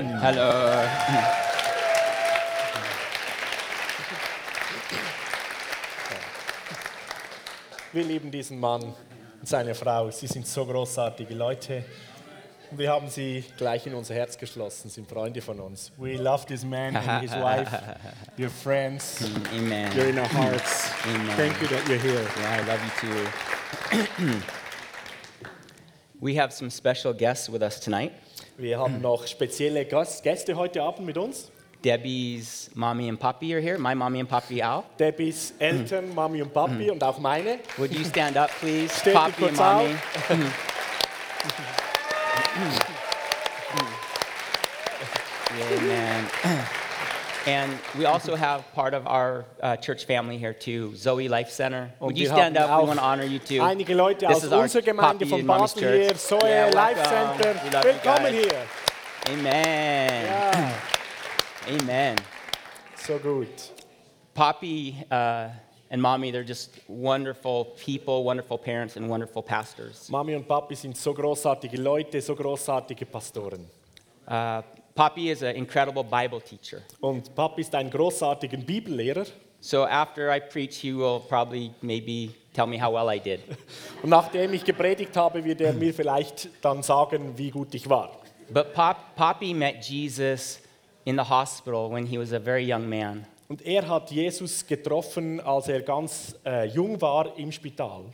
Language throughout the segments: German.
Amen. Hello. Wir lieben diesen Mann und seine Frau. Sie sind so großartige Leute. Und wir haben sie gleich in unser Herz geschlossen, sind Freunde von uns. We love this man and his wife. You're friends. Amen. You're in our hearts. Amen. Thank you that you're here. Yeah, I love you too. we have some special guests with us tonight. Wir haben noch spezielle Gast- Gäste heute Abend mit uns. Debbie's mommy and papi are here. My mommy and papi Al. Debbys Eltern, Mami und Papi und auch meine. Would you stand up, please? Steht ihr papi and kurz mommy. Amen. And we also have part of our uh, church family here too, Zoe Life Center. Und Would you stand up? We want to honor you too. Einige Leute This aus is our unserer Gemeinde von Basel hier. Zoe Yeah, Life Center. Willkommen hier. Amen. Ja, Amen. so good. Poppy uh, and mommy, they're just wonderful people, wonderful parents, and wonderful pastors. Mami und Papi sind so großartige Leute, so großartige Pastoren. Uh, Poppy is an incredible Bible teacher. Und Papi ist ein großartiger Bibellehrer. So after I preach, he will probably maybe tell me how well I did. Und nachdem ich gepredigt habe, wird er mir vielleicht dann sagen, wie gut ich war. But Pop, Poppy met Jesus in the hospital when he was a very young man. Und er hat Jesus getroffen, als er ganz äh, jung war im Spital.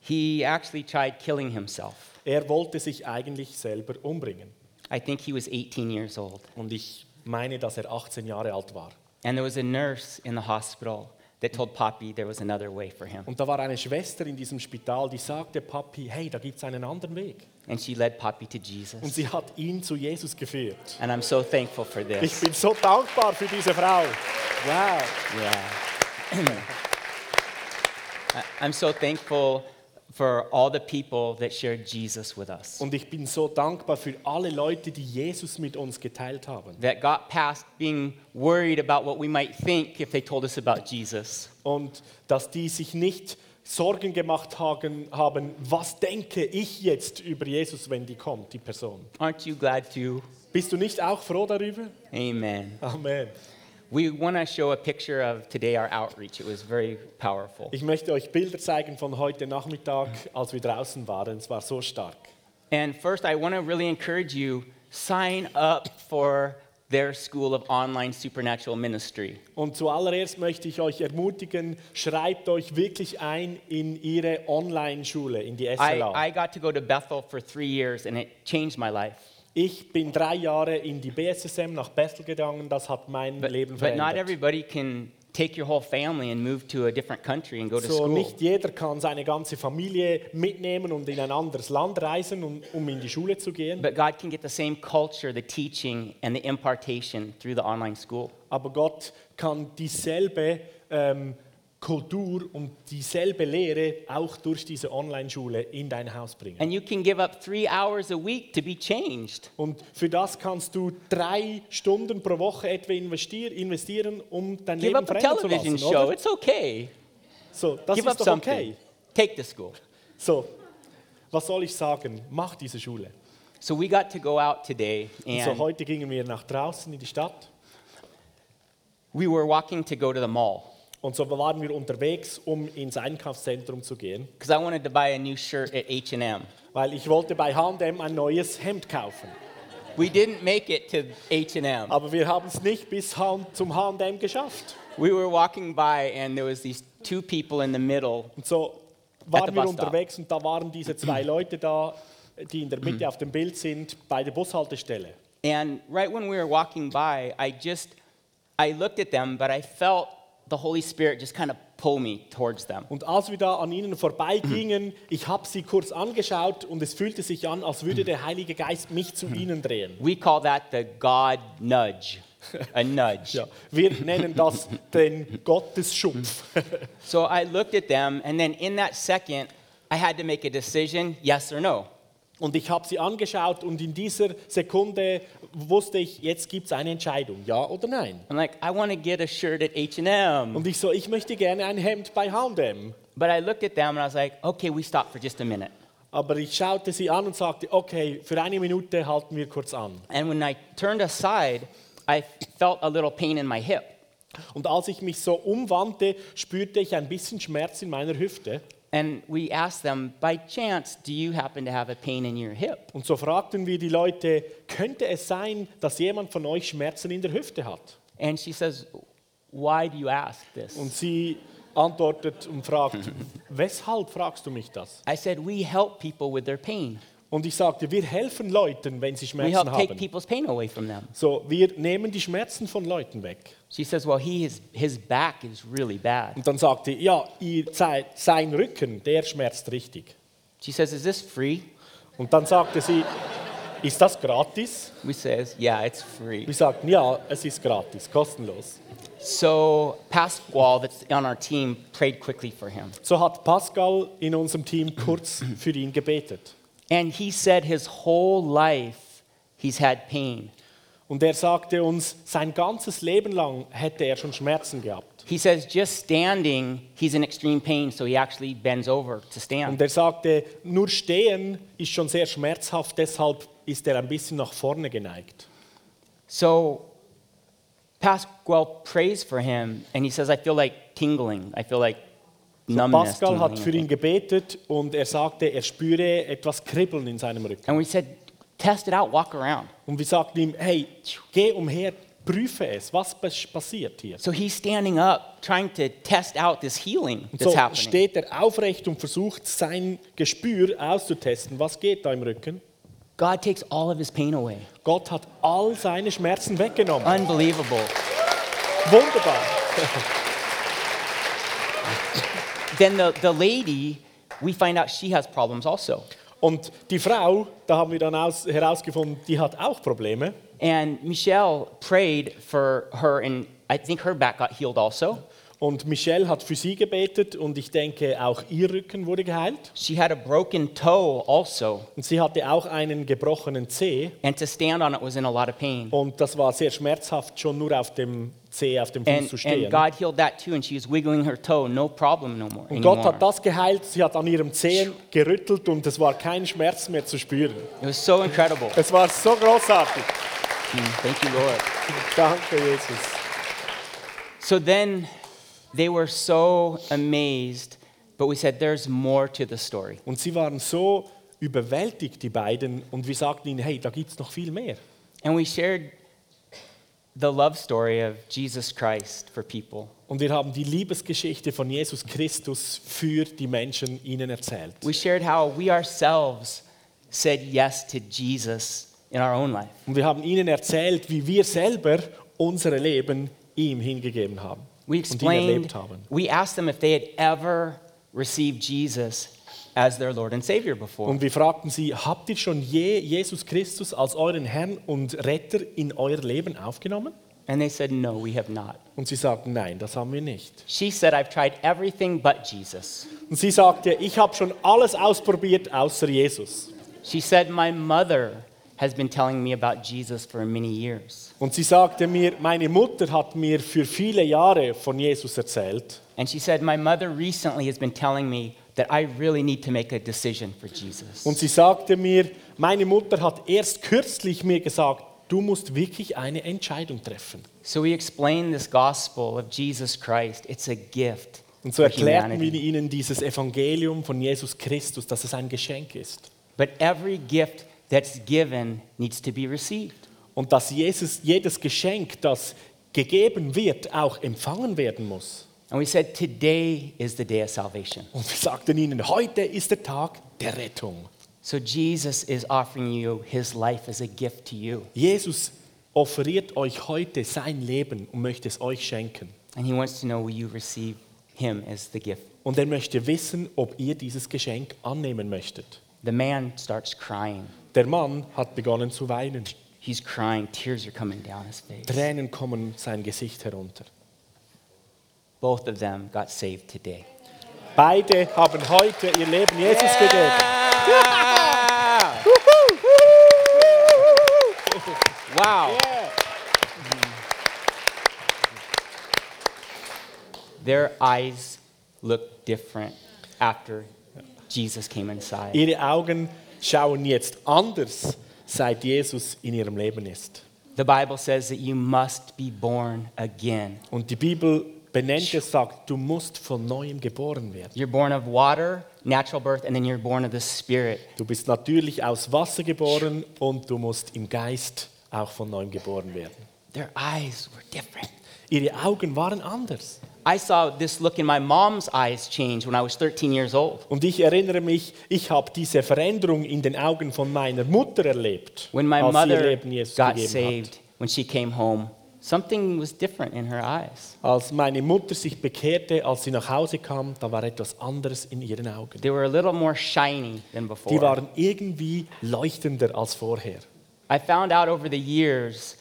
He actually tried killing himself. Er wollte sich eigentlich selber umbringen. I think he was 18 years old. Und ich meine, dass er 18 Jahre alt war. And there was a nurse in the hospital that told Poppy there was another way for him. Und da war eine Schwester in diesem Spital, die sagte Papi, hey, da gibt's einen anderen Weg. And she led Poppy to Jesus. Und sie hat ihn zu Jesus geführt. And I'm so thankful for this. Ich bin so dankbar für diese Frau. Wow. Yeah. I'm so thankful for all the people that shared Jesus with us. Und ich bin so dankbar für alle Leute, die Jesus mit uns geteilt haben. That got past being worried about what we might think if they told us about Jesus. Und dass die sich nicht Sorgen gemacht haben, haben, was denke ich jetzt über Jesus, wenn die kommt, die Person. Aren't you glad too? Bist du nicht auch froh darüber? Amen. Amen. We want to show a picture of today our outreach. It was very powerful. Ich möchte euch Bilder zeigen von heute Nachmittag, als wir draußen waren. Es war so stark. And first, I want to really encourage you sign up for their School of Online Supernatural Ministry. Und zuallererst möchte ich euch ermutigen, schreibt euch wirklich ein in ihre Online-Schule, in die I, SLA. I got to go to Bethel for three years, and it changed my life. Ich bin drei Jahre in die BSSM nach Bethel gegangen, das hat mein But, Leben but not verändert. everybody can take your whole family and move to a different country and go to So school. nicht jeder kann seine ganze Familie mitnehmen und in ein anderes Land reisen, um, um in die Schule zu gehen. But God can get the same culture, the teaching, and the impartation through the online school. Aber Gott kann dieselbe ähm, Kultur und dieselbe Lehre auch durch diese Online-Schule in dein Haus bringen. And you can give up three hours a week to be changed. Und für das kannst du drei Stunden pro Woche etwa investier, investieren, um dein Give Leben up a verändern zu television lassen. show. Oder? It's okay. So, das Give ist up doch something. okay. Take the school. So, was soll ich sagen? Mach diese Schule. So we got to go out today, Und so and heute gingen wir nach draußen in die Stadt we were walking to go to the mall und so waren wir unterwegs, um ins Einkaufszentrum zu gehen, because I wanted to buy a new shirt at H&M. weil ich wollte bei H&M ein neues Hemd kaufen. We didn't make it to H&M. Aber wir haben es nicht bis zum H&M geschafft. We were walking by, and there was these two people in the middle. Und so waren wir unterwegs und da waren diese zwei Leute da, die in der Mitte auf dem Bild sind, bei der Bushaltestelle. And right when we were walking by, I just, I looked at them, but I felt the Holy Spirit just kind of pull me towards them. Und als wir da an ihnen vorbeigingen, ich habe sie kurz angeschaut und es fühlte sich an, als würde der Heilige Geist mich zu mhm. ihnen drehen. We call that the God nudge, a nudge. Ja, wir nennen das den Gottesschupf. So I looked at them, and then in that second, I had to make a decision yes or no. Und ich habe sie angeschaut und in dieser Sekunde wusste ich, jetzt gibt es eine Entscheidung, ja oder nein. I'm like, I want to get a shirt at H&M. Und ich so, ich möchte gerne ein Hemd bei H&M. But I looked at them and I was like, okay, we stop for just a minute. Aber ich schaute sie an und sagte, okay, für eine Minute halten wir kurz an. And when I turned aside, I felt a little pain in my hip. Und als ich mich so umwandte, spürte ich ein bisschen Schmerz in meiner Hüfte. And we asked them, by chance, do you happen to have a pain in your hip? Und so fragten wir die Leute, könnte es sein, dass jemand von euch Schmerzen in der Hüfte hat? And she says, why do you ask this? Und sie antwortet und fragt, weshalb fragst du mich das? I said, we help people with their pain. Und ich sagte, wir helfen Leuten, wenn sie We Schmerzen help take haben. people's pain away from them. So, wir nehmen die Schmerzen von Leuten weg. She says, well, he is, his back is really bad. Und dann sagte, ja, ihr, sei- sein Rücken, der schmerzt richtig. She says, is this free? Und dann sagte sie, ist das gratis? We says, yeah, it's free. Wir sagten, ja, es ist gratis, kostenlos. So Pasquale, that's on our team, prayed quickly for him. So hat Pascal in unserem Team kurz für ihn gebetet. And he said his whole life he's had pain. Und er sagte uns, sein ganzes Leben lang hätte er schon Schmerzen gehabt. He says just standing, he's in extreme pain, so he actually bends over to Und stand. er sagte, nur stehen ist schon sehr schmerzhaft, deshalb ist er ein bisschen nach vorne geneigt. So Pasquale prays for him, and he says, I feel like tingling. I feel like So. Pascal hat für ihn gebetet und er sagte, er spüre etwas Kribbeln in seinem Rücken. And we said, test it out, walk around. Und wir sagten ihm, hey, geh umher, prüfe es, was pas- passiert hier. So he's standing up, trying to test out this healing that's so happening. steht er aufrecht und versucht sein Gespür auszutesten. Was geht da im Rücken? God takes all of his pain away. Gott hat all seine Schmerzen weggenommen. Unbelievable. Wunderbar. then the, the lady, we find out she has problems also. Und die Frau, da haben wir dann aus, herausgefunden, die hat auch Probleme. And Michelle prayed for her, and I think her back got healed also. Und Michelle hat für sie gebetet und ich denke, auch ihr Rücken wurde geheilt. She had a broken toe also, Und sie hatte auch einen gebrochenen Zeh and to stand on it was in a lot of pain. und das war sehr schmerzhaft, schon nur auf dem Zeh, auf dem Fuß And, zu and stehen. God healed that too, and she was wiggling her toe, no problem no more. Und Gott anymore. hat das geheilt, sie hat an ihrem Zehen gerüttelt und es war kein Schmerz mehr zu spüren. It was so incredible. Es war so großartig. Mm, Thank you, Lord. Danke, Jesus. So then they were so amazed, but we said, there's more to the story. Und sie waren so überwältigt, die beiden, und wir sagten ihnen, hey, da gibt es noch viel mehr. And we shared the love story of Jesus Christ for people. Und wir haben die Liebesgeschichte von Jesus Christus für die Menschen ihnen erzählt. We shared how we ourselves said yes to Jesus in our own life. Und wir haben ihnen erzählt, wie wir selber unsere Leben ihm hingegeben haben We explained, we asked them if they had ever received Jesus as their Lord and Savior before. Und wir fragten sie, habt ihr schon je Jesus Christus als euren Herrn und Retter in euer Leben aufgenommen? And they said, no, we have not. Und sie sagten, nein, das haben wir nicht. She said, I've tried everything but Jesus. Und sie sagte, ich habe schon alles ausprobiert außer Jesus. She said, my mother has been telling me about Jesus for many years. Und sie sagte mir, meine Mutter hat mir für viele Jahre von Jesus erzählt. And she said, my mother recently has been telling me that I really need to make a decision for Jesus. Und sie sagte mir, meine Mutter hat erst kürzlich mir gesagt, du musst wirklich eine Entscheidung treffen. So we explain this gospel of Jesus Christ. It's a gift. Und so erklärten wir ihnen dieses Evangelium von Jesus Christus, dass es ein Geschenk ist. But every gift that's given needs to be received. Und dass Jesus, jedes Geschenk, das gegeben wird, auch empfangen werden muss. And we said, today is the day of salvation. Und wir sagten ihnen, heute ist der Tag der Rettung. So Jesus is offering you his life as a gift to you. Jesus offeriert euch heute sein Leben und möchte es euch schenken. And he wants to know will you receive him as the gift. Und er möchte wissen, ob ihr dieses Geschenk annehmen möchtet. The man starts crying. Der Mann hat begonnen zu weinen. He's crying, tears are coming down his face. Tränen kommen sein Gesicht herunter. Both of them got saved today. Beide haben heute ihr Leben Jesus gegeben. Wow. Their eyes look different after Jesus came inside. Ihre Augen schauen jetzt anders, seit Jesus in ihrem Leben ist. The Bible says that you must be born again. Und die Bibel benennt es, sagt, du musst von neuem geboren werden. You're born of water, natural birth, and then you're born of the Spirit. Du bist natürlich aus Wasser geboren und du musst im Geist auch von neuem geboren werden. Their eyes were different. Ihre Augen waren anders. I saw this look in my mom's eyes change when I was 13 years old. Und ich erinnere mich, ich habe diese Veränderung in den Augen von meiner Mutter erlebt, When my als ihr mother Leben Jesus got gegeben saved, when she came home, something was different in her eyes. hat. Als meine Mutter sich bekehrte, als sie nach Hause kam, da war etwas anderes in ihren Augen. They were a little more shiny than Die before. waren irgendwie leuchtender als vorher. I found out over the years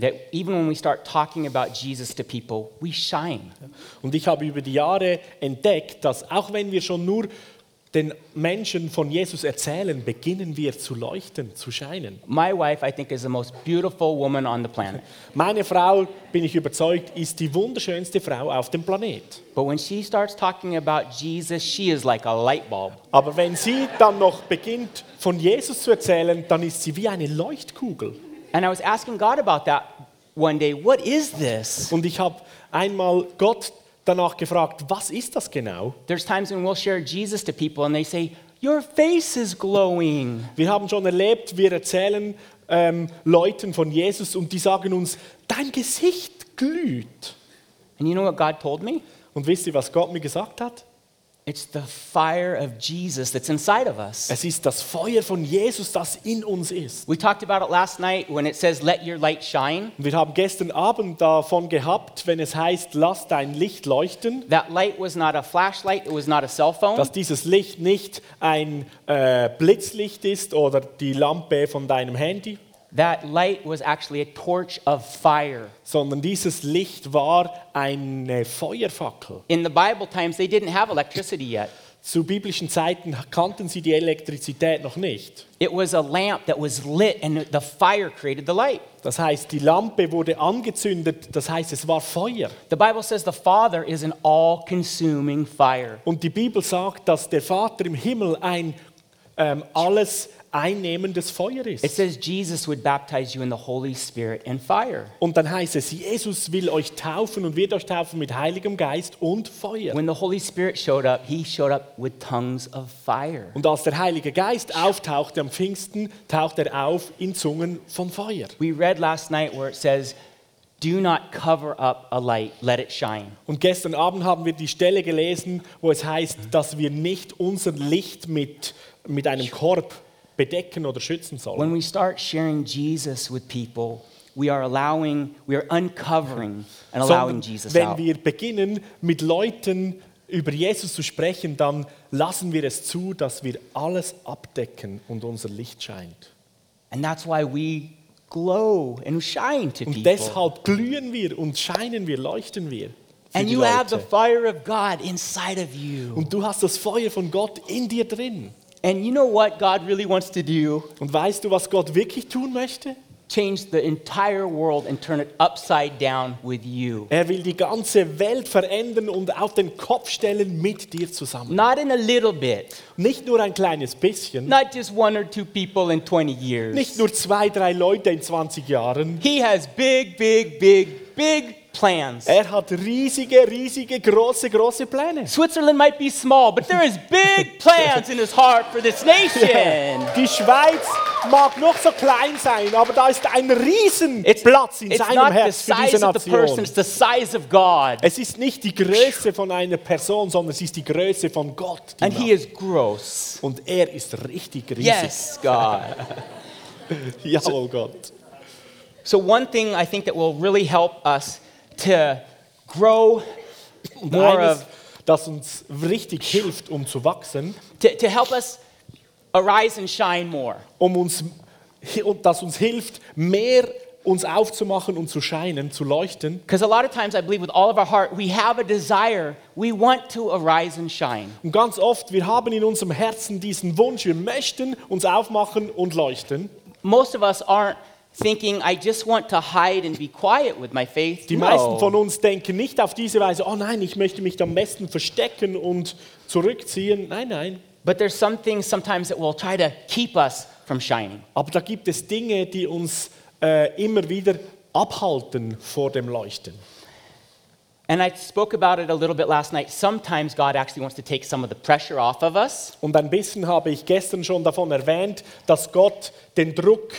that even when we start talking about Jesus to people, we shine. Und ich habe über die Jahre entdeckt, dass auch wenn wir schon nur den Menschen von Jesus erzählen, beginnen wir zu leuchten, zu scheinen. My wife, I think, is the most beautiful woman on the planet. Meine Frau, bin ich überzeugt, ist die wunderschönste Frau auf dem Planet. But when she starts talking about Jesus, she is like a light bulb. Aber wenn sie dann noch beginnt, von Jesus zu erzählen, dann ist sie wie eine Leuchtkugel. And I was asking God about that one day. What is this? Und ich habe einmal Gott danach gefragt, was ist das genau? There's times when we'll share Jesus to people and they say, Your face is glowing. Wir haben schon erlebt, wir erzählen ähm, Leuten von Jesus und die sagen uns, dein Gesicht glüht. And you know what God told me? Und wisst ihr, was Gott mir gesagt hat? It's the fire of Jesus that's inside of us. Es ist das Feuer von Jesus, das in uns ist. We talked about it last night when it says, Let your light shine. Wir haben gestern Abend davon gehabt, wenn es heißt, lass dein Licht leuchten, That light was not a flashlight, it was not a cell phone. dass dieses Licht nicht ein äh, Blitzlicht ist oder die Lampe von deinem Handy, That light was actually a torch of fire. sondern dieses Licht war eine Feuerfackel. In the Bible times, they didn't have electricity yet. Zu biblischen Zeiten kannten sie die Elektrizität noch nicht. It was a lamp that was lit, and the fire created the light. Das heißt, die Lampe wurde angezündet, das heißt, es war Feuer. The Bible says the Father is an all consuming fire. Und die Bibel sagt, dass der Vater im Himmel ein ähm, alles einnehmendes Feuer It ist. says Jesus would baptize you in the Holy Spirit and fire. Und dann heißt es, Jesus will euch taufen und wird euch taufen mit Heiligem Geist und Feuer. When the Holy Spirit showed up, he showed up with tongues of fire. Und als der Heilige Geist auftauchte am Pfingsten, taucht er auf in Zungen von Feuer. We read last night where it says, Do not cover up a light, let it shine. Und gestern Abend haben wir die Stelle gelesen, wo es heißt, dass wir nicht unser Licht mit, mit einem Korb bedecken oder schützen When sollen. we start sharing Jesus with people, we are allowing, we are uncovering and allowing Sondern Jesus wenn out. wir beginnen, mit Leuten über Jesus zu sprechen, dann lassen wir es zu, dass wir alles abdecken und unser Licht scheint. And that's why we glow and shine to Und people. deshalb glühen wir und scheinen wir, leuchten wir. Für And die you have the Leute. fire of God inside of you. Und du hast das Feuer von Gott in dir drin. And you know what God really wants to do? Und weißt du, was Gott wirklich tun möchte? Change the entire world and turn it upside down with you. Er will die ganze Welt verändern und auf den Kopf stellen mit dir zusammen. Not in a little bit, Nicht nur ein kleines bisschen, not just one or two people in 20 years. nicht nur zwei, drei Leute in 20 Jahren. He has big, big, big, big plans. Er hat riesige, riesige, große, große Pläne. Switzerland might be small, but there is big plans in his heart for this nation. Die Schweiz mag noch so klein sein, aber da ist ein riesen It's, Platz in it's seinem not the Herz für diese size of the person, Nation. it's the size of God. Es ist nicht die Größe von einer Person, sondern es ist die Größe von Gott. And he is gross. Und er ist richtig riesig. Yes, God. Jawohl, Gott. So, one thing I think that will really help us to grow more eines, of, das uns richtig hilft, um zu wachsen, to, to help us arise and shine more, um uns, das uns hilft, mehr uns aufzumachen und zu scheinen, zu leuchten. because a lot of times I believe with all of our heart, we have a desire, we want to arise and shine. Und ganz oft, wir haben in unserem Herzen diesen Wunsch, wir möchten uns aufmachen und leuchten. Most of us aren't thinking, I just want to hide and be quiet with my faith. Die No. meisten von uns denken nicht auf diese Weise, oh nein, ich möchte mich am besten verstecken und zurückziehen. Nein, nein. But there's some things sometimes that will try to keep us from shining. Aber da gibt es Dinge, die uns äh, immer wieder abhalten vor dem Leuchten. And I spoke about it a little bit last night. Sometimes God actually wants to take some of the pressure off of us. Und ein bisschen habe ich gestern schon davon erwähnt, dass Gott den Druck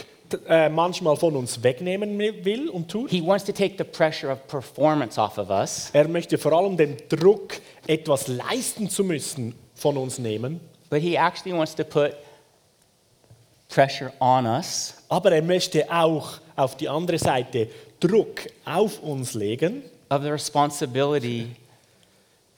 äh, manchmal von uns wegnehmen will und tut. He wants to take the pressure of performance off of us. Er möchte vor allem den Druck, etwas leisten zu müssen, von uns nehmen. But he actually wants to put pressure on us Aber er möchte auch auf die andere Seite Druck auf uns legen, of the responsibility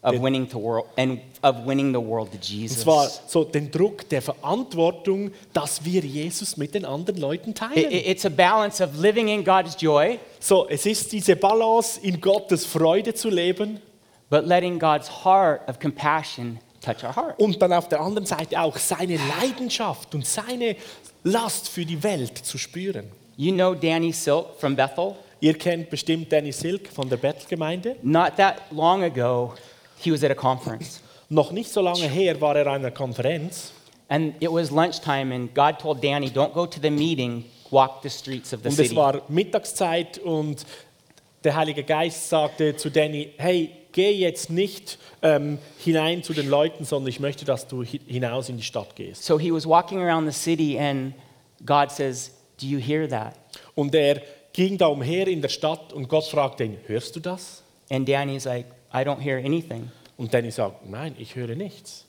of winning the world and of winning the world to und Jesus. zwar so den Druck der Verantwortung, dass wir Jesus mit den anderen Leuten teilen. it- it's a balance of living in God's joy, So, es ist diese Balance, in Gottes Freude zu leben but letting God's heart of compassion touch our heart. und dann auf der anderen Seite auch seine Leidenschaft und seine Last für die Welt zu spüren. You know Danny Silk from Bethel? Ihr kennt bestimmt Danny Silk von der Bethel-Gemeinde. Not that long ago, he was at a conference. Noch nicht so lange her war er an einer Konferenz And it was lunchtime, and God told Danny, Don't go to the meeting, walk the streets of the und es city. war Mittagszeit und der Heilige Geist sagte zu Danny, hey, geh jetzt nicht ähm, hinein zu den Leuten, sondern ich möchte, dass du hi- hinaus in die Stadt gehst. So he was walking around the city, and God says, Do you hear that? Und er ging da umher in der Stadt und Gott fragte ihn, hörst du das? And Danny's like, I don't hear anything. Und Danny sagt, nein, ich höre nichts.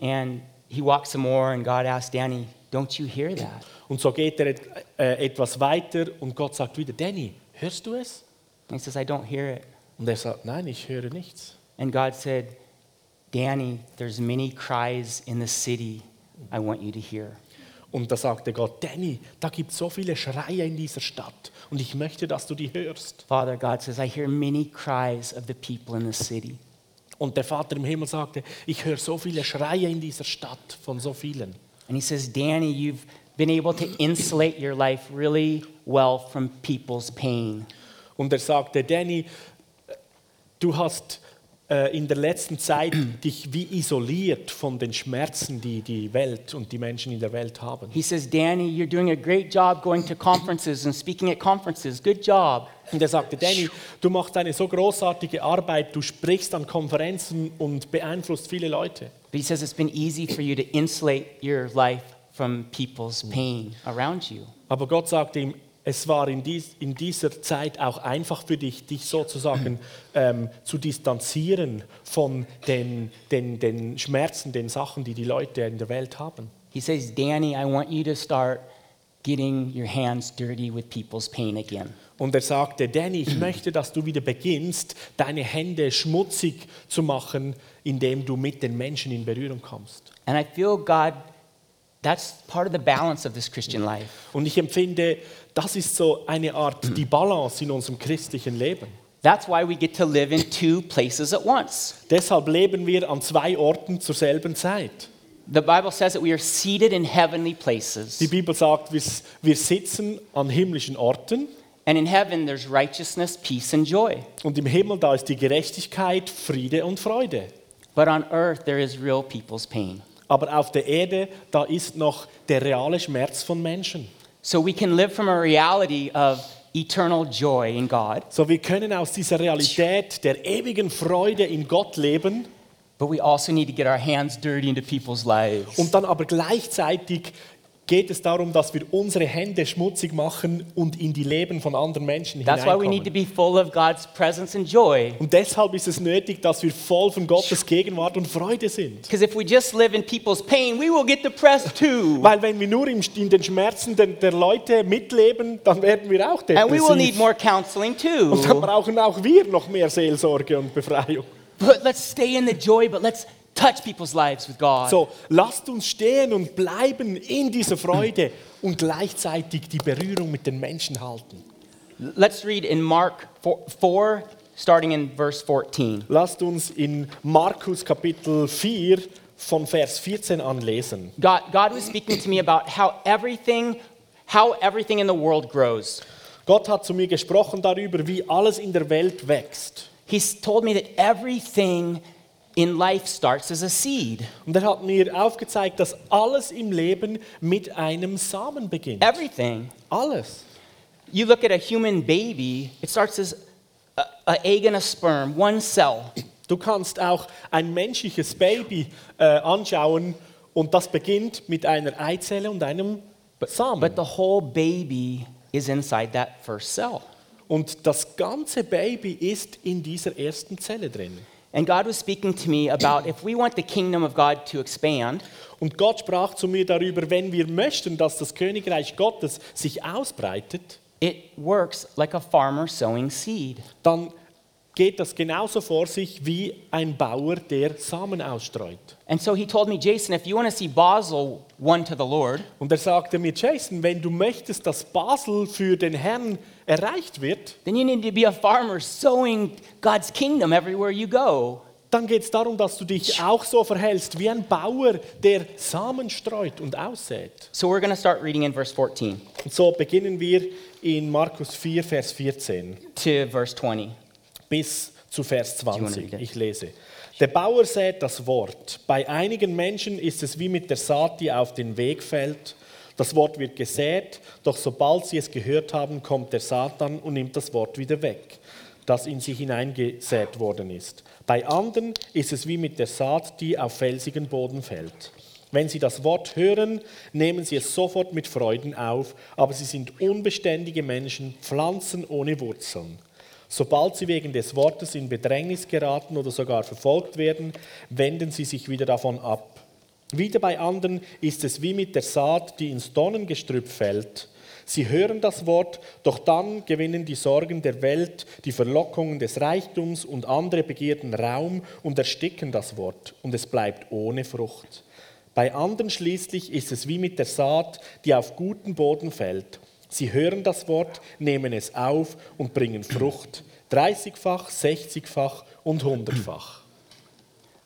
And he walked some more, and God asked Danny, Don't you hear that? Und so geht er äh, etwas weiter und Gott sagt wieder, Danny, hörst du es? And he says, I don't hear it. Und er sagt, nein, ich höre nichts. And God said, Danny, there's many cries in the city I want you to hear. Und da sagte Gott, Danny, da gibt es so viele Schreie in dieser Stadt und ich möchte, dass du die hörst. Father, God says, I hear many cries of the people in the city. Und der Vater im Himmel sagte, ich höre so viele Schreie in dieser Stadt von so vielen. And he says, Danny, you've been able to insulate your life really well from people's pain. Und er sagte, Danny, du hast in der letzten Zeit dich wie isoliert von den Schmerzen, die die Welt und die Menschen in der Welt haben. He says, Danny, you're doing a great job going to conferences and speaking at conferences. Good job. Und er sagte, Danny, du machst eine so großartige Arbeit, du sprichst an Konferenzen und beeinflusst viele Leute. But he says it's been easy for you to insulate your life from people's pain around you. Aber Gott sagte ihm, es war in, dies, in dieser Zeit auch einfach für dich, dich sozusagen ähm, zu distanzieren von den, den, den Schmerzen, den Sachen, die die Leute in der Welt haben. He says, Danny, I want you to start getting your hands dirty with people's pain again. Und er sagte, Danny, ich möchte, dass du wieder beginnst, deine Hände schmutzig zu machen, indem du mit den Menschen in Berührung kommst. And I feel God, that's part of the balance of this Christian life. Und ich empfinde, das ist so eine Art die Balance in unserem christlichen Leben. That's why we get to live in two places at once. Deshalb leben wir an zwei Orten zur selben Zeit. The Bible says that we are seated in heavenly places. Die Bibel sagt, wir, wir sitzen an himmlischen Orten And in heaven, there's righteousness, peace, and joy. und im Himmel da ist die Gerechtigkeit, Friede und Freude. But on earth, there is real people's pain. Aber auf der Erde, da ist noch der reale Schmerz von Menschen. So we can live from a reality of eternal joy in God, So wir können aus dieser Realität der ewigen Freude in Gott leben but we also need to get our hands dirty into people's lives. und dann aber gleichzeitig geht es darum, dass wir unsere Hände schmutzig machen und in die Leben von anderen Menschen That's why we need to hineinkommen. be full of God's presence and joy. Und deshalb ist es nötig, dass wir voll von Gottes Gegenwart und Freude sind. Because if we just live in people's pain, we will get depressed too. Weil wenn wir nur im- in den Schmerzen der, der Leute mitleben, dann werden wir auch And we will need depressiv. more counseling Und dann too. brauchen auch wir noch mehr Seelsorge und Befreiung. But let's stay in the joy, but let's touch people's lives with God. So, lasst uns stehen und bleiben in dieser Freude und gleichzeitig die Berührung mit den Menschen halten. Let's read in Mark 4, 4 starting in verse 14. Lasst uns in Markus Kapitel 4 von Vers 14 anlesen. God, God was speaking to me about how everything, how everything in the world grows. Gott hat zu mir gesprochen darüber, wie alles in der Welt wächst. He's told me that everything in life starts as a seed. Und er hat mir aufgezeigt, dass alles im Leben mit einem Samen beginnt. Everything. Alles. You look at a human baby, it starts as a, a egg and a sperm, one cell. Du kannst auch ein menschliches Baby äh, anschauen und das beginnt mit einer Eizelle und einem Samen. But the whole baby is inside that first cell. Und das ganze Baby ist in dieser ersten Zelle drin. And God was speaking to me about if we want the kingdom of God to expand, Und Gott sprach zu mir darüber, wenn wir möchten, dass das Königreich Gottes sich ausbreitet, it works like a farmer sowing seed. dann geht das genauso vor sich wie ein Bauer, der Samen ausstreut. And so he told me, Jason, if you want to see Basel won to the Lord, Und er sagte mir, Jason, wenn du möchtest, dass Basel für den Herrn erreicht wird, then you need to be a farmer sowing God's kingdom everywhere you go. dann geht es darum, dass du dich auch so verhältst wie ein Bauer, der Samen streut und aussät. So we're going to start reading in verse 14 Und so beginnen wir in Markus 4, Vers 14 to verse 20. bis zu Vers you wanna 20. read it? Ich lese. Der Bauer sät das Wort. Bei einigen Menschen ist es wie mit der Saat, die auf den Weg fällt. Das Wort wird gesät, doch sobald sie es gehört haben, kommt der Satan und nimmt das Wort wieder weg, das in sie hineingesät worden ist. Bei anderen ist es wie mit der Saat, die auf felsigen Boden fällt. Wenn sie das Wort hören, nehmen sie es sofort mit Freuden auf, aber sie sind unbeständige Menschen, Pflanzen ohne Wurzeln. Sobald sie wegen des Wortes in Bedrängnis geraten oder sogar verfolgt werden, wenden sie sich wieder davon ab. Wieder bei anderen ist es wie mit der Saat, die ins Dornengestrüpp fällt. Sie hören das Wort, doch dann gewinnen die Sorgen der Welt, die Verlockungen des Reichtums und andere Begierden Raum und ersticken das Wort, und es bleibt ohne Frucht. Bei anderen schließlich ist es wie mit der Saat, die auf guten Boden fällt. Sie hören das Wort, nehmen es auf und bringen Frucht. 30-fach, 60-fach und 100-fach.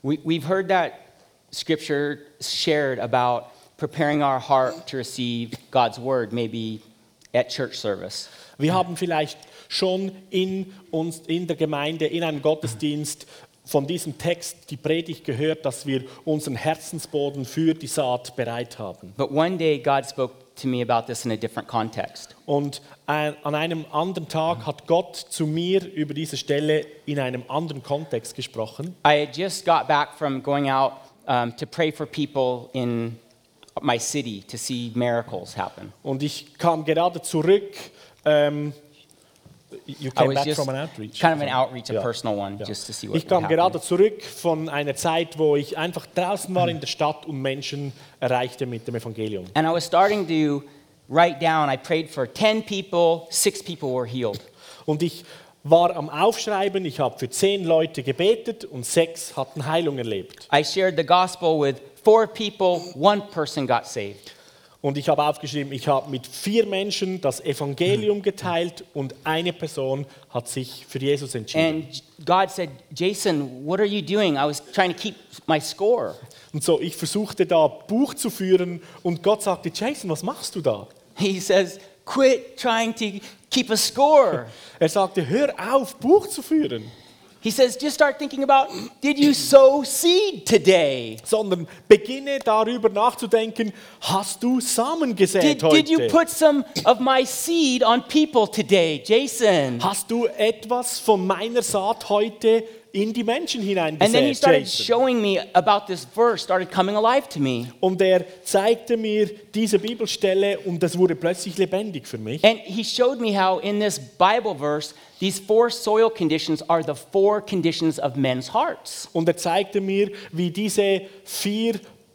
We, we've heard that scripture shared about preparing our heart to receive God's word, maybe at church service. Wir haben vielleicht schon in, uns, in der Gemeinde, in einem Gottesdienst von diesem Text die Predigt gehört, dass wir unseren Herzensboden für die Saat bereit haben. But one day, God spoke to me about this in a different context. Und ein, an einem anderen Tag hat Gott zu mir über diese Stelle in einem anderen Kontext gesprochen. I had just got back from going out um, to pray for people in my city to see miracles happen. Und ich kam gerade zurück. Ähm, you came back from an outreach. kind of an outreach, a Ja. personal one, Ja. just to see what Ich kam happened. gerade zurück von einer Zeit, wo ich einfach draußen war in der Stadt und Menschen erreichte mit dem Evangelium. And I was starting to write down, I prayed for 10 people, six people were healed. Und ich war am Aufschreiben, ich habe für zehn Leute gebetet und sechs hatten Heilung erlebt. I shared the gospel with four people, one person got saved. Und ich habe aufgeschrieben, ich habe mit vier Menschen das Evangelium geteilt und eine Person hat sich für Jesus entschieden. And God said, Jason, what are you doing? I was trying to keep my score. Und so, ich versuchte da Buch zu führen und Gott sagte, Jason, was machst du da? He says, quit trying to keep a score. Er sagte, hör auf, Buch zu führen, He says, just start thinking about, did you sow seed today? sondern beginne darüber nachzudenken, hast du Samen gesät Did, heute? did you put some of my seed on people today, Jason? Hast du etwas von meiner Saat heute in die Menschen And then he hineingesät, started Jason? showing me about this verse, started coming alive to me. Und er zeigte mir diese Bibelstelle und das wurde plötzlich lebendig für mich. And he showed me how in this Bible verse, these four soil conditions are the four conditions of men's hearts. Und er zeigte mir, wie diese vier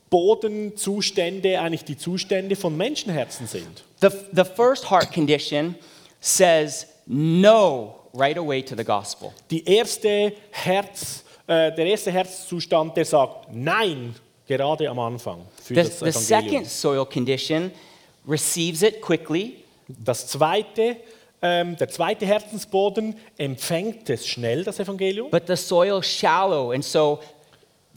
Bodenzustände eigentlich die Zustände von Menschenherzen sind. The, the first heart condition says no right away to the gospel. Die erste Herz, äh, der erste Herzzustand, der sagt Nein, gerade am Anfang für The, das the Evangelium. second soil condition receives it quickly. Das zweite, ähm, der zweite Herzensboden empfängt es schnell, das Evangelium. But the soil shallow, and so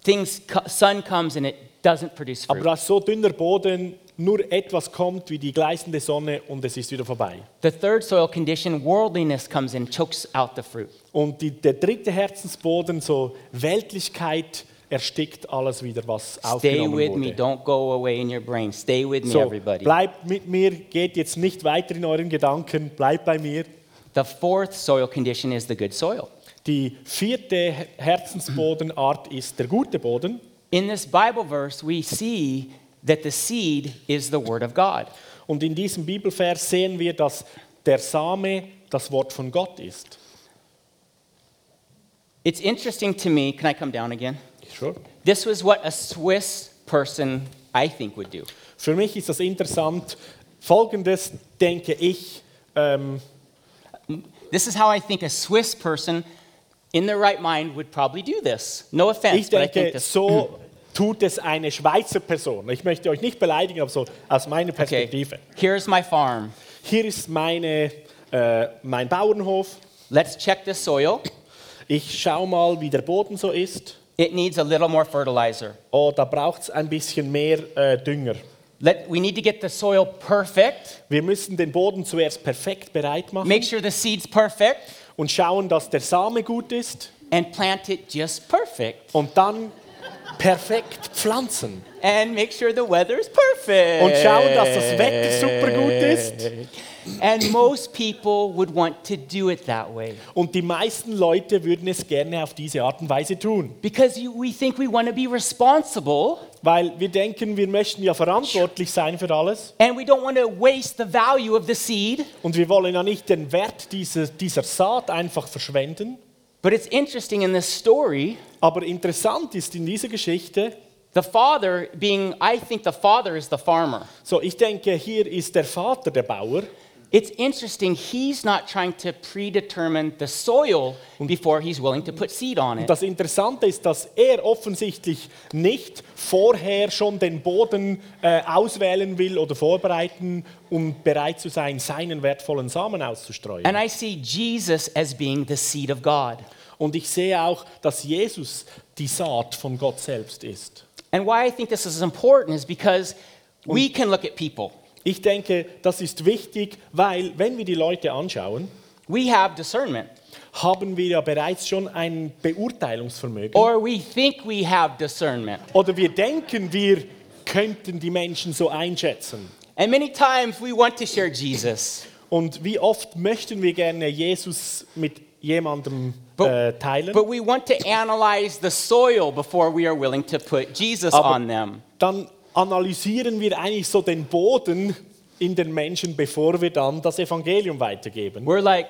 things, sun comes and it doesn't produce Aber fruit. das ist so dünner Boden, nur etwas kommt wie die gleißende Sonne und es ist wieder vorbei. The third soil condition, worldliness comes in, chokes out the fruit. Und die, der dritte Herzensboden, so Weltlichkeit, erstickt alles wieder, was Stay aufgenommen with me. Don't go away in your brain. Stay with me, So, everybody. bleibt mit mir, geht jetzt nicht weiter in euren Gedanken, bleibt bei mir. The fourth soil condition is the good soil. Die vierte Herzensbodenart ist der gute Boden. In this Bible verse, we see that the seed is the word of God. Und in diesem Bibelvers sehen wir, dass der Same das Wort von Gott ist. It's interesting to me. Can I come down again? Sure. This was what a Swiss person, I think, would do. Für mich ist das interessant. Folgendes denke ich, ähm, This is how I think a Swiss person in their right mind would probably do this. No offense, ich but I think this. so tut es eine Schweizer Person. Ich möchte euch nicht beleidigen, aber so aus meiner Okay, Perspektive. here's my farm. Hier ist meine, äh, mein Bauernhof. Let's check the soil. Ich schaue mal, wie der Boden so ist. It needs a little more fertilizer. Oh, da braucht es ein bisschen mehr äh, Dünger. Let, we need to get the soil perfect. Wir müssen den Boden zuerst perfekt bereit machen Make sure the seed's perfect. und schauen, dass der Same gut ist and plant it just perfect. und dann perfekt pflanzen And make sure the weather's perfect. und schauen, dass das Wetter super gut ist. And most people would want to do it that way. Und die meisten Leute würden es gerne auf diese Art und Weise tun, Because you, we think we want to be responsible weil wir denken, wir möchten ja verantwortlich sein für alles and we don't want to waste the value of the seed. und wir wollen ja nicht den Wert dieser, dieser Saat einfach verschwenden. But it's interesting in this story, Aber interessant ist in dieser Geschichte, the father being, I think the father is the farmer. so ich denke, hier ist der Vater der Bauer It's interesting, he's not trying to predetermine the soil before he's willing to put seed on it. das Interessante ist, dass er offensichtlich nicht vorher schon den Boden äh, auswählen will oder vorbereiten, um bereit zu sein, seinen wertvollen Samen auszustreuen. And I see Jesus as being the seed of God. Und ich sehe auch, dass Jesus die Saat von Gott selbst ist. And why I think this is important is because we can look at people. Ich denke, das ist wichtig, weil wenn wir die Leute anschauen, We have discernment, haben wir ja bereits schon ein Beurteilungsvermögen. or we think we have discernment. Oder wir denken, wir könnten die Menschen so einschätzen. And many times we want to share Jesus, Und wie oft möchten wir gerne Jesus mit jemandem But- äh, teilen? but we want to analyze the soil before we are willing to put Jesus Aber on them. dann analysieren wir eigentlich so den Boden in den Menschen, bevor wir dann das Evangelium weitergeben. We're like,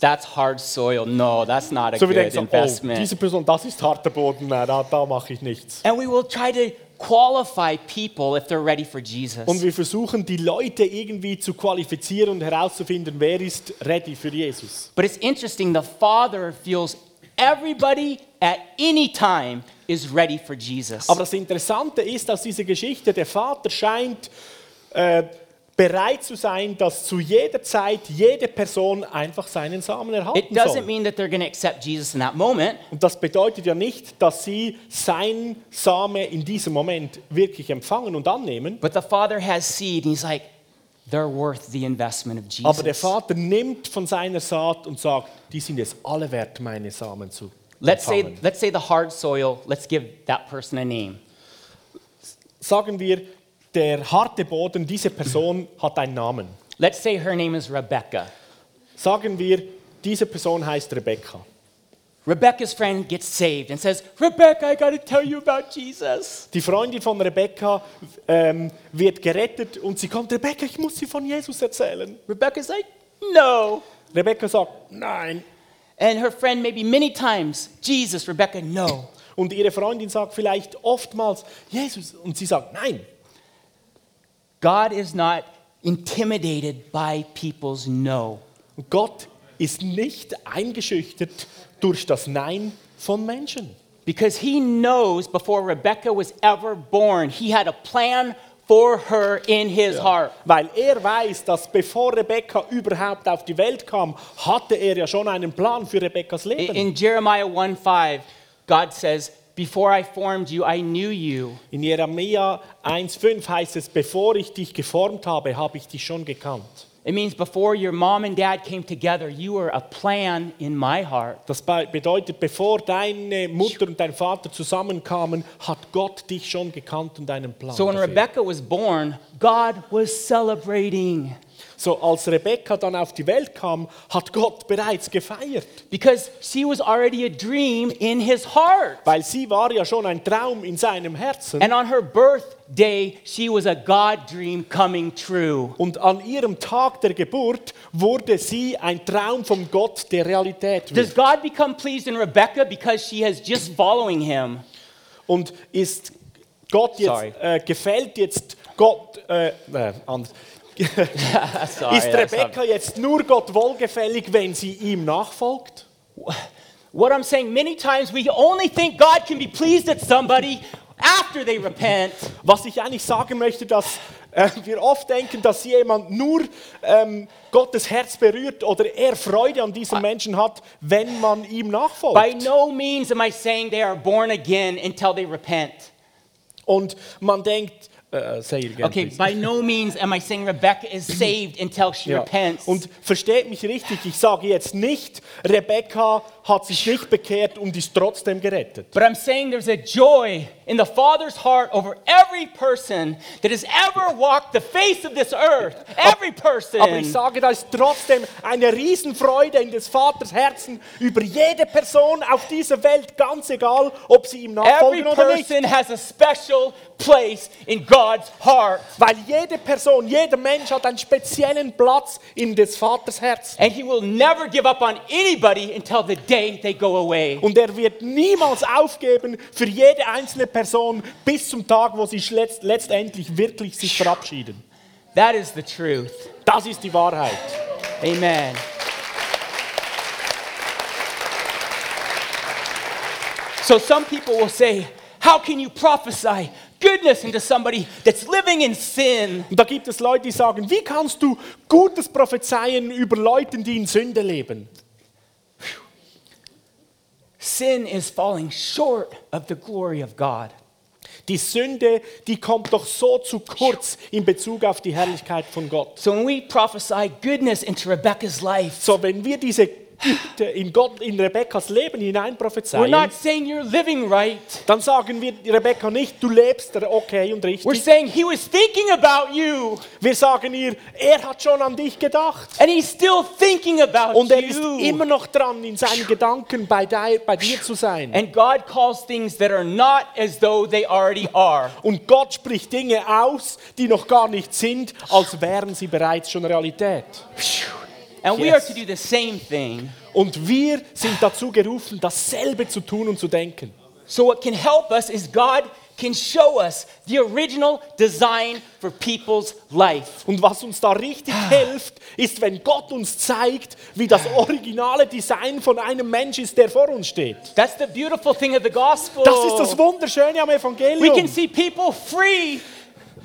that's hard soil. No, that's not a So good denken, oh, diese Person, das ist harter Boden, nein, da, da mache ich nichts. and we will try to qualify people if they're ready for Jesus. Und wir versuchen, die Leute irgendwie zu qualifizieren und herauszufinden, wer ist ready für Jesus. But it's interesting, the Father feels everybody at any time is ready for Jesus. Aber das Interessante ist, aus dieser Geschichte, der Vater scheint äh, bereit zu sein, dass zu jeder Zeit jede Person einfach seinen Samen It erhalten doesn't soll. mean that they're going to accept Jesus in that moment, Und das bedeutet ja nicht, dass sie sein Same in diesem Moment wirklich empfangen und annehmen. but the Father has seed, and He's like, they're worth the investment of Jesus. Aber der Vater nimmt von seiner Saat und sagt, die sind es alle wert, meine Samen zu let's say, empfangen. let's say the hard soil. Let's give that person a name. Sagen wir, der harte Boden, diese Person hat einen Namen. Let's say her name is Rebecca. Sagen wir, diese Person heißt Rebecca. Rebecca's friend gets saved and says, Rebecca, I got to tell you about Jesus. Die Freundin von Rebecca ähm, wird gerettet und sie kommt, Rebecca, ich muss sie von Jesus erzählen. Rebecca's like, no. Rebecca sagt, nein. And her friend, maybe many times, Jesus, Rebecca, no. Und ihre Freundin sagt vielleicht oftmals, Jesus. Und sie sagt, nein. God is not intimidated by people's no. Gott ist nicht eingeschüchtert durch das Nein von Menschen. Because he knows before Rebecca was ever born, he had a plan for her in his heart. Weil er weiß, dass bevor Rebecca überhaupt auf die Welt kam, hatte er ja schon einen Plan für Rebecca's Leben. in Jeremiah 1 5, God says, Before I formed you, I knew you. In Jeremia 1,5 heißt es, bevor ich dich geformt habe, habe ich dich schon gekannt. It means before your mom and dad came together, you were a plan in my heart. Das be- bedeutet, bevor deine Mutter und dein Vater zusammenkamen, hat Gott dich schon gekannt und einen Plan. So when dafür. Rebecca was born, God was celebrating So als Rebekka dann auf die Welt kam, hat Gott bereits gefeiert, because she was already a dream in his heart. weil sie war ja schon ein Traum in seinem Herzen. And on her birthday, she was a God dream coming true. Und an ihrem Tag der Geburt wurde sie ein Traum von Gott, der Realität Does wird. God become pleased in Rebecca because she has just following him? Und ist Gott jetzt, äh, gefällt jetzt Gott, äh, äh, anders. Sorry, ist Rebekka jetzt nur Gott wohlgefällig, wenn sie ihm nachfolgt? What I'm saying, many times we only think God can be pleased at somebody after they repent. Was ich eigentlich sagen möchte, dass äh, wir oft denken, dass jemand nur ähm, Gottes Herz berührt oder er Freude an diesem Menschen hat, wenn man ihm nachfolgt. By no means am I saying they are born again until they repent. Und man denkt, äh, it again, Okay, by no means am I saying Rebecca is saved until she Ja. repents. Und versteht mich richtig, ich sage jetzt nicht, Rebekka hat sich nicht bekehrt und ist trotzdem gerettet. But I'm saying there's a joy in the Father's heart over every person that has ever walked the face of this earth. Every person. Aber ich sage, da ist trotzdem eine Riesenfreude in des Vaters Herzen über jede Person auf dieser Welt, ganz egal, ob sie ihm Every nachfolgen oder nicht. person has a special place in God's heart. Weil jede Person, jeder Mensch hat einen speziellen Platz in des Vaters Herzen. And he will never give up on anybody until the day they go away. Und er wird niemals aufgeben für jede einzelne Person bis zum Tag, wo sie letzt, letztendlich wirklich sich verabschieden. That is the truth. Das ist die Wahrheit. Amen. So some people will say, How can you prophesy goodness into somebody that's living in sin? Und da gibt es Leute, die sagen, wie kannst du Gutes prophezeien über Leute, die in Sünde leben? Sin is falling short of the glory of God. Die Sünde, die kommt doch so zu kurz in Bezug auf die Herrlichkeit von Gott. So when we prophesy goodness into Rebecca's life, So, wenn wir diese in Gott, in Rebekkas Leben hinein we're prophezeien, not saying you're living right. dann sagen wir Rebekka nicht, du lebst okay und We're richtig. saying he was thinking about you Wir sagen ihr, er hat schon an dich gedacht. and he's still thinking about Und er ist you. immer noch dran, in seinen Gedanken bei, dir- bei dir zu sein. And God calls things that are not as though they already are. Und Gott spricht Dinge aus, die noch gar nicht sind, als wären sie bereits schon Realität. And we are to do the same thing. Und wir sind dazu gerufen, dasselbe zu tun und zu denken. So, what can help us is God can show us the original design for people's life. Und was uns da richtig hilft, ist, wenn Gott uns zeigt, wie das originale Design von einem Mensch ist, der vor uns steht. That's the beautiful thing of the gospel. Das ist das Wunderschöne am we can Evangelium. see people free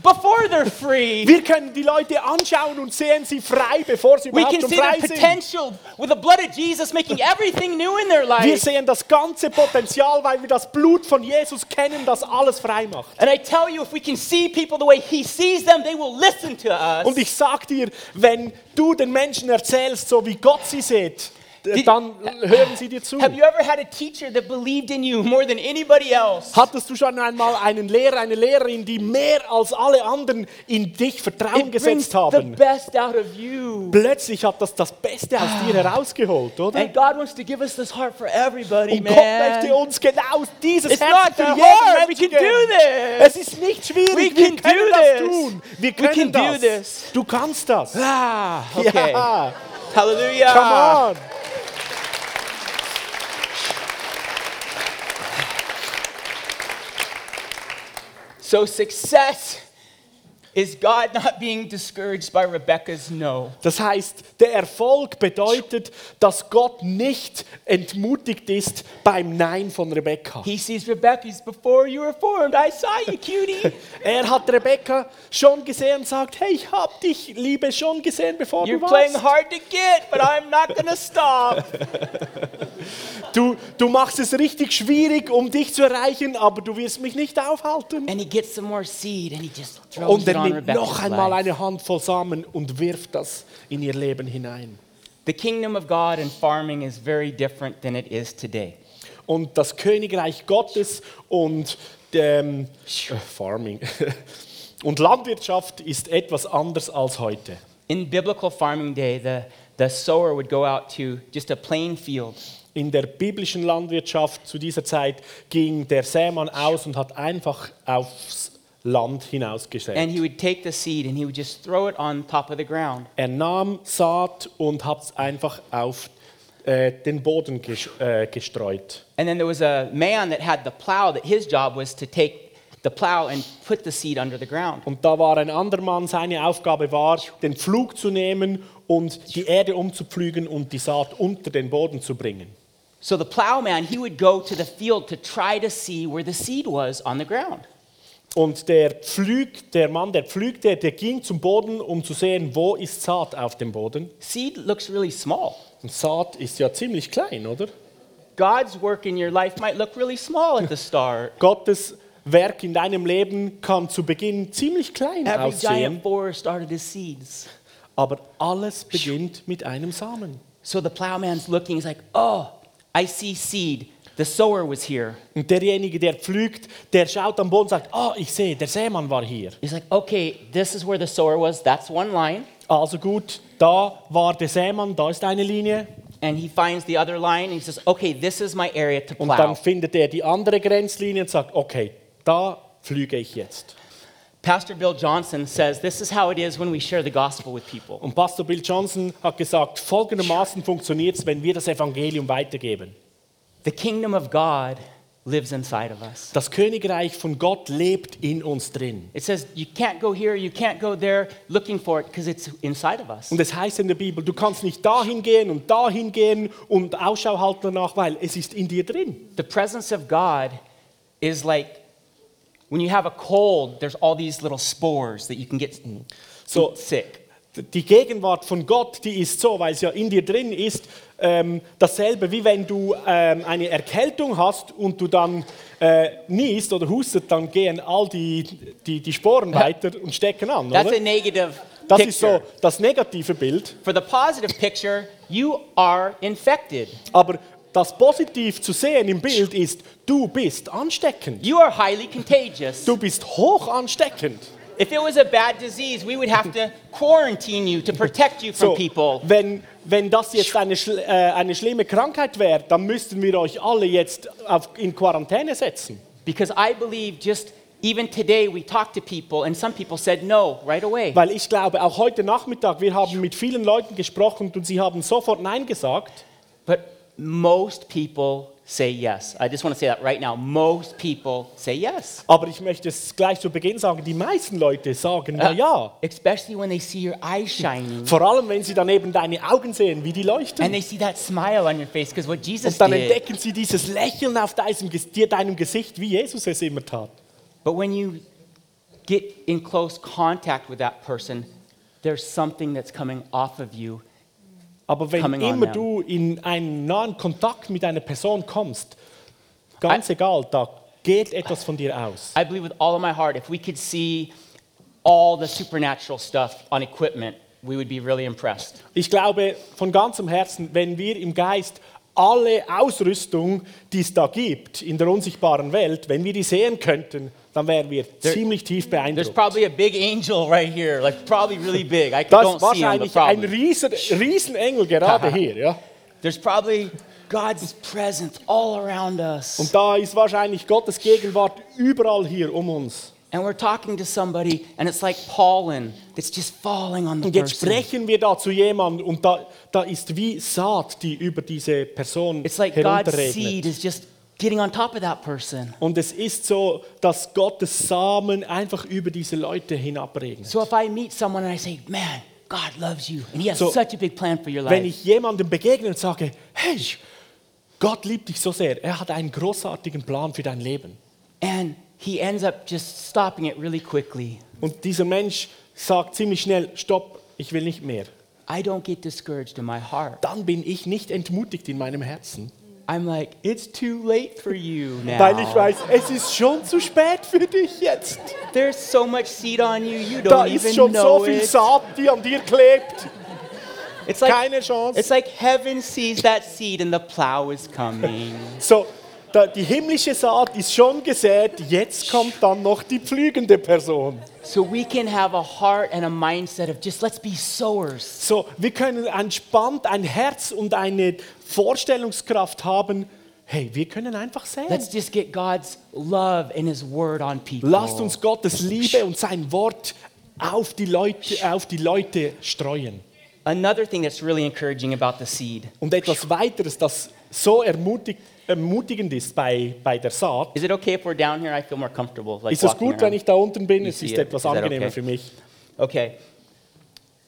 before they're free. Wir können die Leute anschauen und sehen sie frei, bevor sie We überhaupt can schon see their sind. potential with the blood of Jesus making everything new in their Wir life. sehen das ganze Potenzial, weil wir das Blut von Jesus kennen, das alles frei macht. And I tell you, if we can see people the way He sees them, they will listen to us. Und ich sag dir, wenn du den Menschen erzählst, so wie Gott sie sieht, Die- dann hören sie dir zu. Have you ever had a teacher that believed in you more than anybody else? Hattest du schon einmal einen Lehrer, eine Lehrerin, die mehr als alle anderen in dich Vertrauen It brings gesetzt the haben? best out of you. Plötzlich hat das das Beste aus dir herausgeholt, oder? And God wants to give us this heart for everybody, Und Gott möchte uns genau dieses It's Herz not für jeden Menschen can do geben. this. Es ist nicht schwierig, We wir can können do das this. tun. Wir können das. Du kannst das. Ah, okay. Ja, Hallelujah. come on. So success is God not being discouraged by Rebecca's no. Das heißt, der Erfolg bedeutet, dass Gott nicht entmutigt ist beim Nein von Rebekka. He sees Rebecca's before you were formed. I saw you, cutie. Er hat Rebekka schon gesehen und sagt, hey, ich hab dich, Liebe, schon gesehen, bevor You're du playing warst. hard to get, but I'm not gonna stop. Du, du machst es richtig schwierig, um dich zu erreichen, aber du wirst mich nicht aufhalten. And he gets some more seed and he just throws Und it on nimmt noch einmal eine Handvoll Samen und wirft das in ihr Leben hinein. The kingdom of God and farming is very different than it is today. Und das Königreich Gottes und ähm, äh, Farming und Landwirtschaft ist etwas anders als heute. In biblical farming day, the, the sower would go out to just a plain field In der biblischen Landwirtschaft zu dieser Zeit ging der Sämann aus und hat einfach aufs Land and he would take the seed and he would just throw it on top of the ground. Er nahm Saat und hat es einfach auf äh, den Boden ges äh, gestreut. And then there was a man that had the plow that his job was to take the plow and put the seed under the ground. Und da war ein anderer Mann, seine Aufgabe war, den Pflug zu nehmen und die Erde umzupflügen und die Saat unter den Boden zu bringen. So the plowman, he would go to the field to try to see where the seed was on the ground. Und der Pflüg, der Mann, der pflügte, der ging zum Boden, um zu sehen, wo ist Saat auf dem Boden. Seed looks really small. Und Saat ist ja ziemlich klein, oder? God's work in your life might look really small at the start. Gottes Werk in deinem Leben kann zu Beginn ziemlich klein Every giant aussehen, forest started as seeds. aber alles beginnt mit einem Samen. So the plowman's looking, he's like, oh, I see seed. The sower was here. Und derjenige, der pflügt, der schaut am Boden und sagt, ah, ich sehe, der Sämann war hier. He's like, okay, this is where the sower was. That's one line. Also gut, da war der Sämann, da ist eine Linie. And he finds the other line and he says, okay, this is my area to Und dann plow. findet er die andere Grenzlinie und sagt, okay, da pflüge ich jetzt. Pastor Bill Johnson says this is how it is when we share the gospel with people. Und Pastor Bill Johnson hat gesagt, folgendermaßen funktioniert es, wenn wir das Evangelium weitergeben. The kingdom of God lives inside of us. Das Königreich von Gott lebt in uns drin. It says you can't go here, you can't go there looking for it because it's inside of us. Und es heißt in der Bibel, du kannst nicht dahin gehen und dahin gehen und Ausschau halten danach, weil es ist in dir drin. The presence of God is like when you have a cold, there's all these little spores that you can get So- sick. Die Gegenwart von Gott, die ist so, weil es ja in dir drin ist, ähm, dasselbe wie wenn du ähm, eine Erkältung hast und du dann äh, niest oder hustet, dann gehen all die, die, die Sporen weiter und stecken an. That's a Oder? negative Das ist so das negative Bild. For the positive picture, you are infected. Aber das positiv zu sehen im Bild ist, du bist ansteckend. You are highly contagious. Du bist hoch ansteckend. If it was a bad disease, we would have to quarantine you to protect you from So, people. wenn, wenn das jetzt eine, äh, eine schlimme Krankheit wäre, dann müssten wir euch alle jetzt auf, in Quarantäne setzen. Because I believe just even today we talked to people and some people said no right away. Weil ich glaube, auch heute Nachmittag, wir haben mit vielen Leuten gesprochen und sie haben sofort Nein gesagt. But most people say yes. I just want to say that right now. Most people say yes. Aber ich möchte es gleich zu Beginn sagen, die meisten Leute sagen Uh, ja. Especially when they see your eyes shining Vor allem, wenn sie daneben deine Augen sehen, wie die leuchten. and they see that smile on your face because what Jesus Und dann did. entdecken sie dieses Lächeln auf deinem, deinem Gesicht, wie Jesus es immer tat. But when you get in close contact with that person, there's something that's coming off of you. Aber wenn Coming on immer them. du in einen nahen Kontakt mit einer Person kommst, ganz egal, da geht etwas von dir aus. I believe with all of my heart, if we could see all the supernatural stuff on equipment, we would be really impressed. Ich glaube von ganzem Herzen, wenn wir im Geist alle Ausrüstung, die es da gibt in der unsichtbaren Welt, wenn wir die sehen könnten, dann wären wir There- ziemlich tief There's beeindruckt. probably a big angel right here, like probably really big. I Das don't ist see him, wahrscheinlich ein riesen, Riesenengel gerade hier. Ja? There's probably God's presence all around us. Und da ist wahrscheinlich Gottes Gegenwart überall hier um uns. And we're talking to somebody, and it's like pollen that's just falling on the Und jetzt person. sprechen wir da zu jemandem und da, da ist wie Saat, die über diese Person It's like God's herunterregnet. seed is just getting on top of that person. Und es ist so, dass Gottes Samen einfach über diese Leute hinabregnet. So if I meet someone and I say, man, God loves you, and He has So, such a big plan for your Wenn life. ich jemandem begegne und sage, hey, Gott liebt dich so sehr, er hat einen großartigen Plan für dein Leben. And he ends up just stopping it really quickly. Und dieser Mensch sagt ziemlich schnell, stopp, ich will nicht mehr. I don't get discouraged in my heart. Dann bin ich nicht entmutigt in meinem Herzen. I'm like, it's too late for you now. Weil ich weiß, es ist schon zu spät für dich jetzt. There's so much seed on you, you Da don't ist even schon know so viel it. Saat, die an dir klebt. It's like, Keine Chance. it's like heaven sees that seed and the plow is coming. So, da, die himmlische Saat ist schon gesät, jetzt kommt dann noch die pflügende Person. So we can have a heart and a mindset of just let's be sowers. So, wir können entspannt ein Herz und eine Vorstellungskraft haben. Hey, wir können einfach säen. Let's just get God's love and His word on people. Lasst uns Gottes Liebe und sein Wort auf die Leute, auf die Leute streuen. Another thing that's really encouraging about the seed Und etwas weiteres, das so ermutig, ermutigend ist bei, bei der Saat. is it okay if we're down here? I feel more comfortable. Like Ist es gut, around. wenn ich da unten bin? You Es ist it. etwas Is angenehmer okay? für mich. Okay.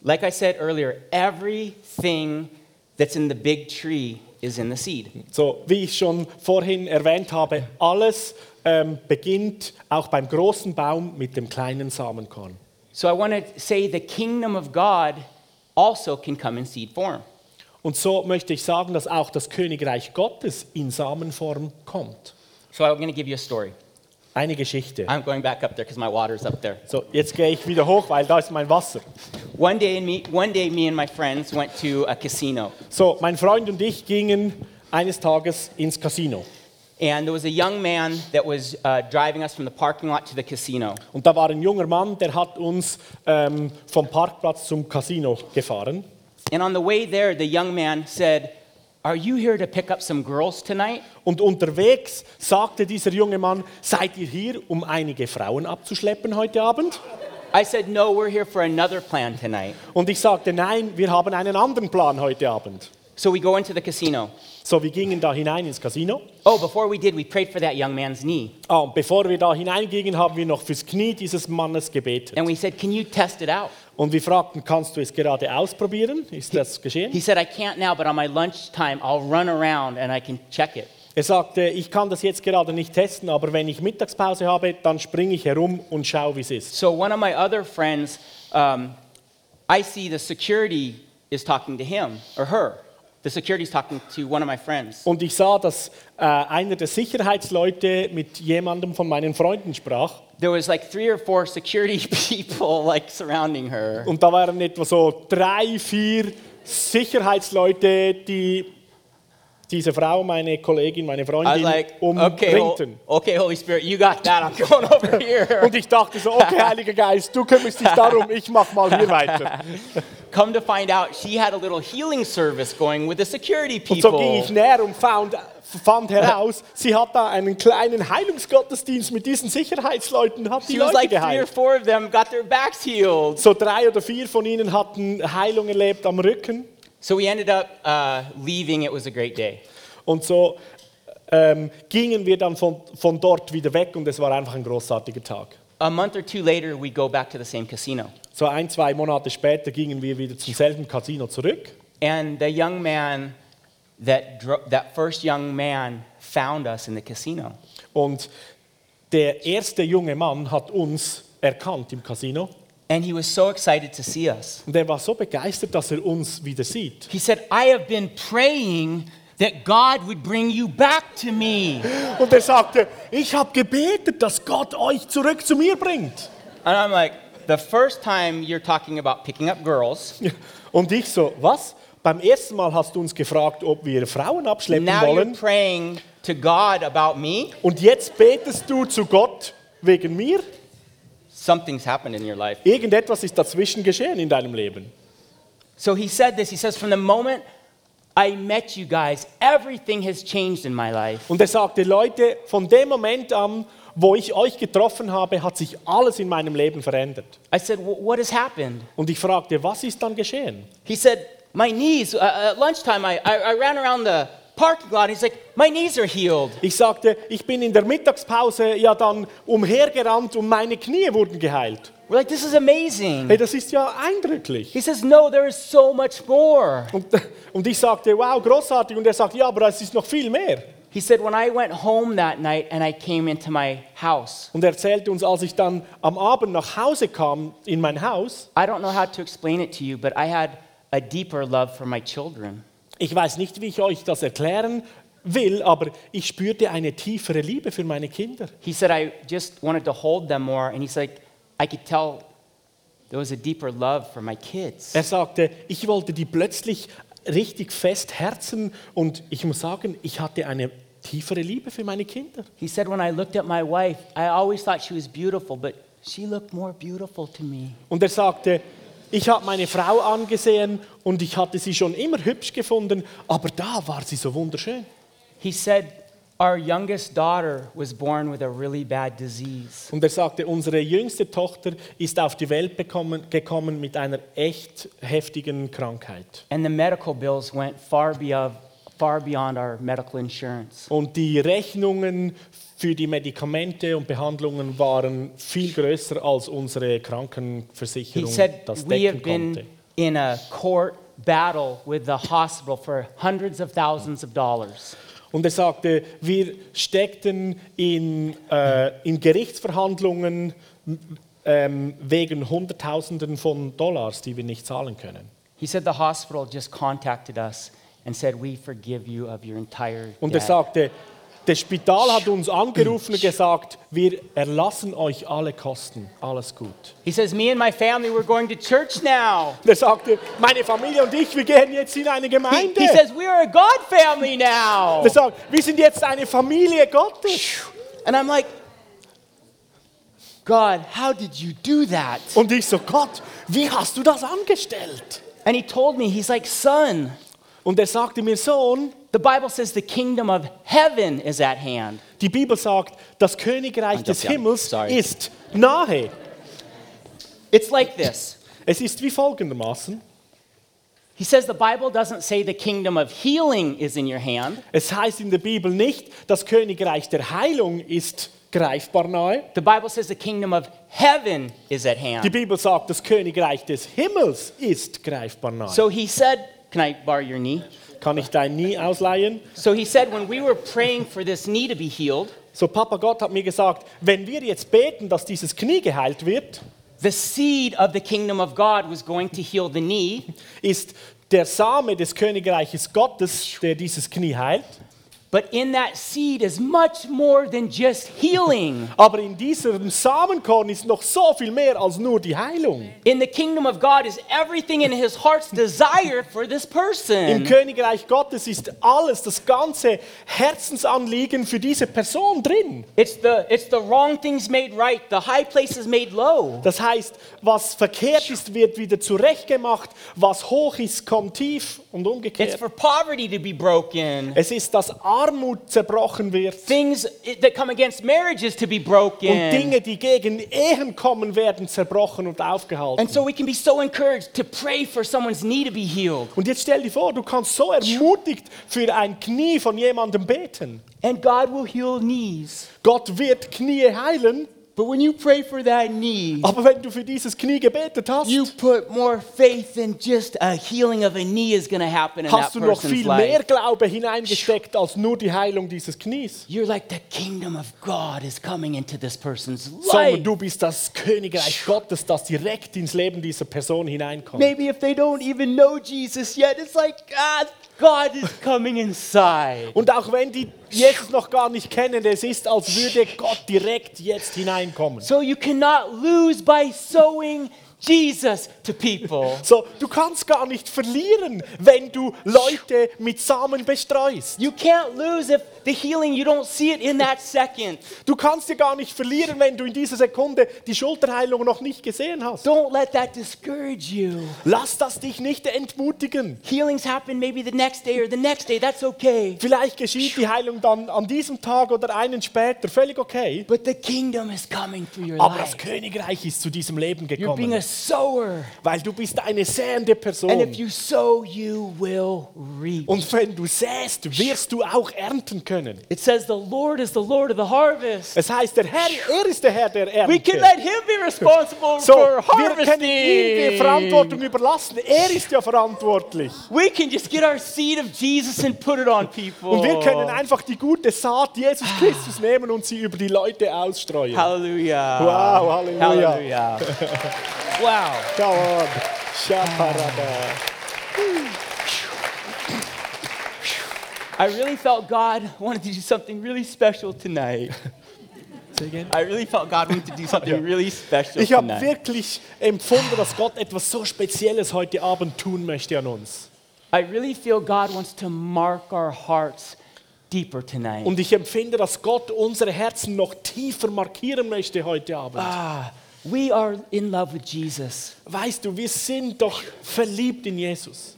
Like I said earlier, everything that's in the big tree is in the seed. So, wie ich schon vorhin erwähnt habe, alles ähm, beginnt auch beim großen Baum mit dem kleinen Samenkorn. So I want to say the kingdom of God also can come in seed form. Und so möchte ich sagen, dass auch das Königreich Gottes in Samenform kommt. So I'm going to give you a story. Eine Geschichte. I'm going back up there because my water's up there. So, jetzt gehe ich wieder hoch, weil da ist mein Wasser. One day, me, one day, me and my friends went to a casino, So, mein Freund und ich gingen eines Tages ins Casino. And there was a young man that was uh, driving us from the parking lot to the casino. Und da war ein junger Mann, der hat uns ähm, vom Parkplatz zum Casino gefahren. And on the way there, the young man said, "Are you here to pick up some girls tonight?" Und unterwegs sagte dieser junge Mann, seid ihr hier, um einige Frauen abzuschleppen heute Abend? I said, "No, we're here for another plan tonight." Und ich sagte, nein, wir haben einen anderen Plan heute Abend. So we go into the casino. So, wir gingen da hinein ins Casino. Oh, before we did, we prayed for that young man's knee. Ah, und bevor wir da hineingingen, haben wir noch fürs Knie dieses Mannes gebetet. And we said, Can you test it out? Und wir fragten, kannst du es gerade ausprobieren? Ist das He geschehen? said, I can't now, but on my lunchtime, I'll run around and I can check it. Er sagte, ich kann das jetzt gerade nicht testen, aber wenn ich Mittagspause habe, dann springe ich herum und schaue, wie es ist. So one of my other friends, um, I see the security is talking to him or her. The security is talking to one of my friends. Und ich sah, dass äh, einer der Sicherheitsleute mit jemandem von meinen Freunden sprach. There was like three or four security people like surrounding her. Und da waren etwa so drei, vier Sicherheitsleute, die diese Frau, meine Kollegin, meine Freundin, like, okay, umringten. okay, Holy Spirit, you got that. I'm going over here. Und ich dachte so, okay, Heiliger Geist, du kümmerst dich darum, ich mach mal hier weiter. Come to find out, she had a little healing service going with the security Und so ging people. ich näher und found, fand heraus, sie hat da einen kleinen Heilungsgottesdienst mit diesen Sicherheitsleuten, hat die She was Leute like three or geheilt. four of them got their backs healed. So drei oder vier von ihnen hatten Heilung erlebt am Rücken. So we ended up uh, leaving. It was a great day. Und so ähm, gingen wir dann von, von dort wieder weg und es war einfach ein großartiger Tag. A month or two later, we go back to the same casino. So ein, zwei Monate später gingen wir wieder zum selben Casino zurück. And the young man, that, that first young man, found us in the casino. Und der erste junge Mann hat uns erkannt im Casino. And he was so excited to see us. Und er war so begeistert, dass er uns wieder sieht. He said, I have been praying that God would bring you back to me. Und er sagte, ich habe gebetet, dass Gott euch zurück zu mir bringt. And I'm like, the first time you're talking about picking up girls, Und ich so, was? Beim ersten Mal hast du uns gefragt, ob wir Frauen abschleppen now you're wollen. praying to God about me. Und jetzt betest du zu Gott wegen mir? Something's happened in your life. Irgendetwas ist dazwischen geschehen in deinem Leben. So he said this. He says, From the moment I met you guys, everything has changed in my life. Und er sagte, Leute, von dem Moment an, wo ich euch getroffen habe, hat sich alles in meinem Leben verändert. I said, "Wh- What has happened? Und ich fragte, was ist dann geschehen? He said, My knees, uh, at lunchtime, I, I, I ran around the parking lot. He's like, my knees are healed. Ich sagte, ich bin in der Mittagspause ja dann umhergerannt und meine Knie wurden geheilt. We're like, this is amazing. Hey, das ist ja eindrücklich. He says, no, there is so much more. Und, und ich sagte, wow, großartig. Und er sagt, ja, aber es ist noch viel mehr. He said, when I went home that night and I came into my house, Und er erzählte uns, als ich dann am Abend nach Hause kam, in mein Haus, I don't know how to explain it to you, but I had a deeper love for my children. ich weiß nicht, wie ich euch das erklären will, aber ich spürte eine tiefere Liebe für meine Kinder. He said, I just wanted to hold them more. And he's like, I could tell there was a deeper love for my kids. Er sagte, ich wollte die plötzlich richtig fest herzen und ich muss sagen, ich hatte eine tiefere Liebe für meine Kinder. He said, when I looked at my wife, I always thought she was beautiful, but she looked more beautiful to me. Und er sagte, ich habe meine Frau angesehen und ich hatte sie schon immer hübsch gefunden, aber da war sie so wunderschön. He said, Our youngest daughter was born with a really bad disease. Und er sagte, unsere jüngste Tochter ist auf die Welt bekommen, gekommen mit einer echt heftigen Krankheit. And the medical bills went far beyond, far beyond our medical insurance. Und die Rechnungen für die Medikamente und Behandlungen waren viel größer als unsere Krankenversicherung He said, das We have decken been konnte. in a court battle with the hospital for hundreds of thousands of dollars. Und er sagte, wir steckten in, äh, in Gerichtsverhandlungen ähm, wegen Hunderttausenden von Dollars, die wir nicht zahlen können. He said the hospital just contacted us and said, We forgive you of your entire Und er debt. sagte, das Spital hat uns angerufen und gesagt, wir erlassen euch alle Kosten, alles gut. He says, Me and my family, we're going to church now. Er sagte, meine Familie und ich, wir gehen jetzt in eine He, Gemeinde. he says, We are a God family now. Er sagt, wir sind jetzt eine Familie Gottes. And I'm like, God, how did you do that? Und ich so, Gott, wie hast du das angestellt? And he told me, He's like, Son, Und er sagte mir, Sohn, the Bible says the kingdom of heaven is at hand. die Bibel sagt, das Königreich des. Himmels ist nahe. It's like this. Es ist wie folgendermaßen. He says the Bible doesn't say the kingdom of healing is in your hand. Es heißt in der Bibel nicht, das Königreich der Heilung ist greifbar nahe. The Bible says the kingdom of heaven is at hand. Die. Bibel sagt, das Königreich des Himmels ist greifbar nahe. So he said, Can I borrow your knee? Kann ich dein nie ausleihen? So he said, when we were praying for this knee to be healed, So, Papa Gott hat mir gesagt, wenn wir jetzt beten, dass dieses Knie geheilt wird, the seed of the kingdom of God was going to heal the knee. ist der Same des Königreiches Gottes, der dieses Knie heilt. But in that seed is much more than just healing. Aber in diesem Samenkorn ist noch so viel mehr als nur die Heilung. In the kingdom of God is everything in his heart's desire for this person. Im. Königreich Gottes ist alles, das ganze Herzensanliegen für diese Person drin. It's the, it's the wrong things made right, the high places made low. Das heißt, was verkehrt ist, wird wieder zurechtgemacht. Was hoch ist, kommt tief und It's umgekehrt. for poverty to be broken. Es ist, dass Armut zerbrochen wird. Things that come against marriages to be broken. Und Dinge, die gegen Ehen kommen, werden zerbrochen und aufgehalten. And so we can be so encouraged to pray for someone's knee to be healed. Und jetzt stell dir vor, du kannst so ermutigt für ein Knie von jemandem beten. And God will heal knees. Gott wird Knie heilen, But when you pray for that knee, aber wenn du für dieses Knie gebetet hast, you put more faith than just a healing of a knee is going to happen in that hast du noch person's viel mehr life. Glaube hineingesteckt als nur die Heilung dieses Knies. You're like the kingdom of God is coming into this person's Sondern life. du bist das Königreich Gottes, das direkt ins Leben dieser Person hineinkommt. Maybe if they don't even know Jesus yet, it's like God, God is coming inside. Und auch wenn die Jesus noch gar nicht kennen, es ist, als würde Gott direkt jetzt hineinkommen. So you cannot lose by sowing Jesus to people. So, du kannst gar nicht verlieren, wenn du Leute mit Samen bestreust. You can't lose if the healing, you don't see it in that second. Du kannst dir gar nicht verlieren, wenn du in dieser Sekunde die Schulterheilung noch nicht gesehen hast. Don't let that discourage you. Lass das dich nicht entmutigen. Healings happen maybe the next day or the next day, that's okay. Vielleicht geschieht die Heilung dann an diesem Tag oder einen später, völlig okay. But the kingdom is coming through your Aber das. Königreich ist zu diesem Leben You're being gekommen. sower. weil du bist eine säende Person. And if you sow, you will reap. Und wenn du säst, wirst du auch ernten können. It says the Lord is the Lord of the harvest. Es heißt, der Herr, er ist der Herr der We can Ernte. let him be responsible So, for wir können ihm die Verantwortung harvesting. überlassen. Er ist ja verantwortlich. We can just get our seed of Jesus and put it on people. Und wir können einfach die gute Saat Jesus Christus nehmen und sie über die Leute ausstreuen. Hallelujah. Wow, Halleluja. Hallelujah. wow. Come on. Shaparada. I really felt God wanted to do something really special tonight. I really felt God wanted to do something really special Ich habe wirklich empfunden, dass Gott etwas so Spezielles heute Abend tun möchte an uns. I really feel God wants to mark our hearts deeper tonight. Und ich empfinde, dass Gott unsere Herzen noch tiefer markieren möchte heute Abend. Ah, we are in love with Jesus, Weißt du, wir sind doch verliebt in Jesus.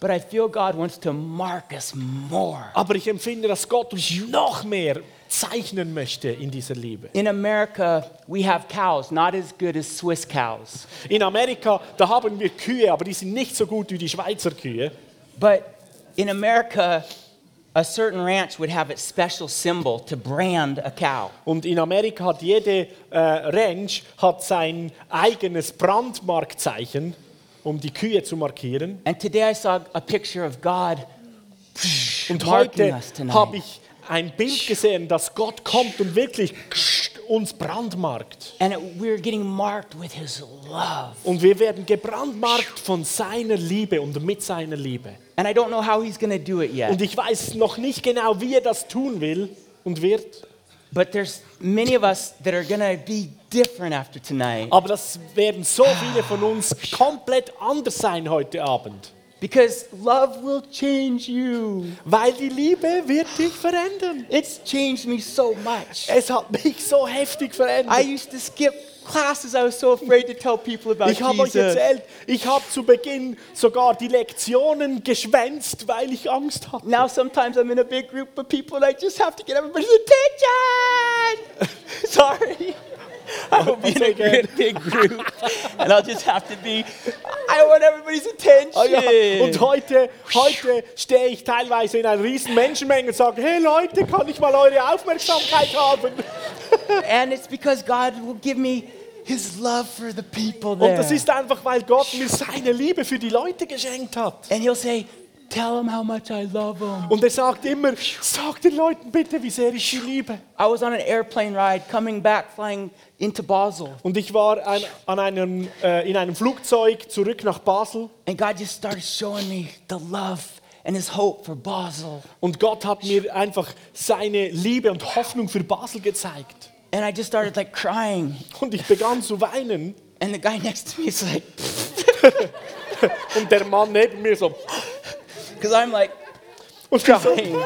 But I feel God wants to mark us more. Aber ich empfinde, dass Gott uns noch mehr zeichnen möchte in dieser Liebe. In America, we have cows, not as good as Swiss cows. In Amerika, da haben wir Kühe, aber die sind nicht so gut wie die Schweizer Kühe. But in America, a certain ranch would have its special symbol to brand a cow. Und in Amerika hat jede äh, Ranch hat sein eigenes Brandmarkzeichen, um die Kühe zu markieren. And today I saw a picture of God Und heute habe ich ein Bild gesehen, dass Gott kommt und wirklich uns brandmarkt. And we're getting marked with His love. Und wir werden gebrandmarkt von seiner Liebe und mit seiner Liebe. And I don't know how He's to do it Und yet. ich weiß noch nicht genau, wie er das tun will und wird. But there's many of us that are to be different after tonight. Aber das werden so viele von uns komplett anders sein heute Abend. Because love will change you. Weil die Liebe wird dich verändern. It's changed me so much. Es hat mich so heftig I verändert. used to skip classes. I was so afraid to tell people about Ich habe euch erzählt, ich habe zu Beginn sogar die Lektionen geschwänzt, weil ich Angst hatte. Now sometimes I'm in a big group of people and I just have to get everybody's attention. Sorry. I will be in a Again. big, group and I'll just have to be, I want everybody's attention. Ah ja, und heute, heute stehe ich teilweise in einer riesen Menschenmenge und sage, hey Leute, kann ich mal eure Aufmerksamkeit haben? and it's because God will give me his love for the people Und there. das ist einfach, weil Gott mir seine Liebe für die Leute geschenkt hat. and he'll say, tell them how much I love them. Und er sagt immer, sag den Leuten bitte, wie sehr ich sie liebe. I was on an airplane ride coming back, flying into Basel. Und ich war ein, an einem, äh, in einem Flugzeug zurück nach Basel And God just started showing me the love and his hope for Basel. und Gott hat mir einfach seine Liebe und Hoffnung für Basel gezeigt. And I just started like crying. Und ich begann zu weinen And the guy next to me is like, und der Mann neben mir so, because I'm like so crying.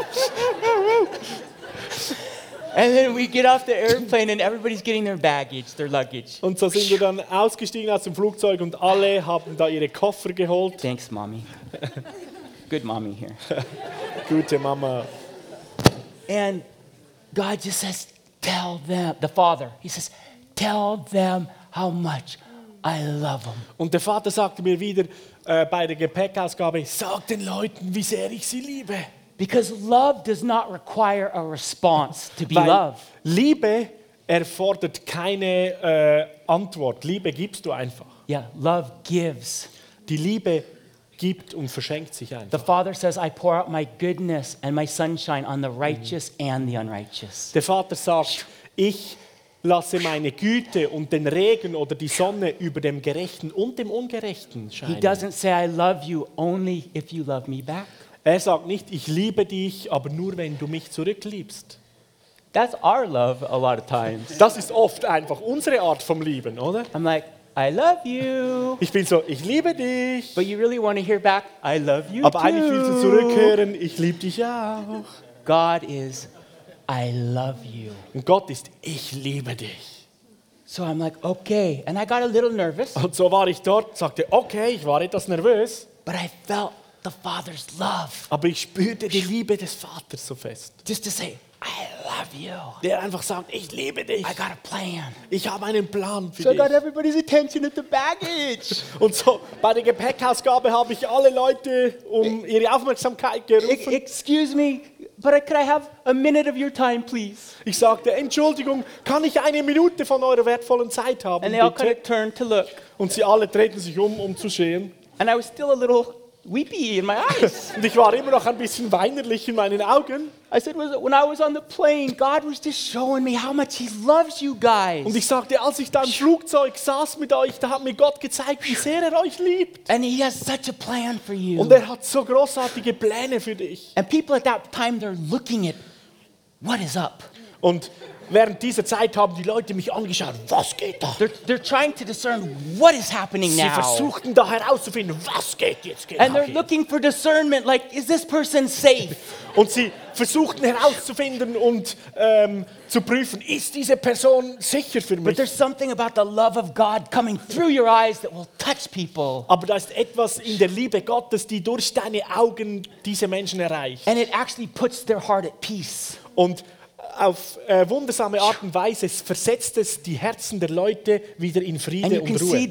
and then we get off the airplane and everybody's getting their baggage, their luggage. und so sind wir dann ausgestiegen aus dem Flugzeug und alle haben da ihre Koffer geholt. Thanks, mommy. Good mommy here. Gute Mama. And God just says, tell them, the Father, He says, tell them how much I love them. Und der Vater sagte mir wieder äh, bei der Gepäckausgabe, sag den Leuten, wie sehr ich sie liebe. Because love does not require a response to be Weil loved. Liebe erfordert keine äh, Antwort. Liebe gibst du einfach. Yeah, love gives. Die Liebe gibt und verschenkt sich The einfach. Father says, I pour out my goodness and my sunshine on the righteous and the unrighteous. Der Vater sagt, ich lasse meine Güte und den Regen oder die Sonne über dem Gerechten und dem Ungerechten He scheinen. doesn't say, I love you only if you love me back. Er sagt nicht, ich liebe dich, aber nur wenn du mich zurückliebst. That's our love a lot of times. Das ist oft einfach unsere Art vom Lieben, oder? I'm like, I love you. Ich bin so, ich liebe dich. But you really want to hear back, I love you Aber eigentlich willst du too. zurückhören, ich liebe dich auch. God is, I love you. Und Gott ist, ich liebe dich. So I'm like, okay. And I got a little nervous, Und so war ich dort, sagte, okay, ich war etwas nervös, but I felt the Father's love. aber ich spürte die Liebe des Vaters so fest. Just to say, I love you. der einfach sagt, ich liebe dich, I got a plan. ich habe einen Plan für So I got dich. everybody's attention at the baggage. Und so bei der Gepäckausgabe habe ich alle Leute um ihre Aufmerksamkeit E- gerufen. Excuse me, but I- could I have a minute of your time, please? Ich sagte, Entschuldigung, kann ich eine Minute von eurer wertvollen Zeit haben, And they all kind bitte? of turned to look. Und sie alle drehten sich um, um zu sehen. And I was still a little weepy in my eyes. Und ich war immer noch ein bisschen weinerlich in meinen Augen. I said, when I was on the plane, God was just showing me how much He loves you guys. Und ich sagte, als ich da im Flugzeug saß mit euch, da hat mir Gott gezeigt, wie sehr er euch liebt. And He has such a plan for you. Und er hat so großartige Pläne für dich. And people at that time, they're looking at what is up. Und während dieser Zeit haben die Leute mich angeschaut, was geht da? They're, they're trying to discern what is happening Sie now. versuchten da herauszufinden, was geht jetzt genau And they're hier. looking for discernment like, is this person safe? Und sie versuchten herauszufinden und ähm, zu prüfen, ist diese Person sicher für But mich? there's something about the love of God coming through your eyes that will touch people. Aber da ist etwas in der Liebe Gottes, die durch deine Augen diese Menschen erreicht. And it actually puts their heart at peace. Und auf äh, wundersame Art und Weise versetzt es die Herzen der Leute wieder in Friede und Ruhe.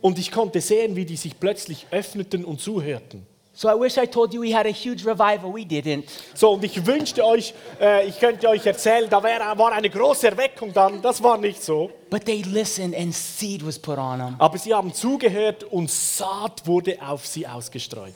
Und ich konnte sehen, wie die sich plötzlich öffneten und zuhörten. So I wish I told you we had a huge revival. We didn't. So, und ich wünschte euch, äh, ich könnte euch erzählen, da wär, war eine große Erweckung dann. Das war nicht so. But they listened and seed was put on them. Aber sie haben zugehört und Saat wurde auf sie ausgestreut.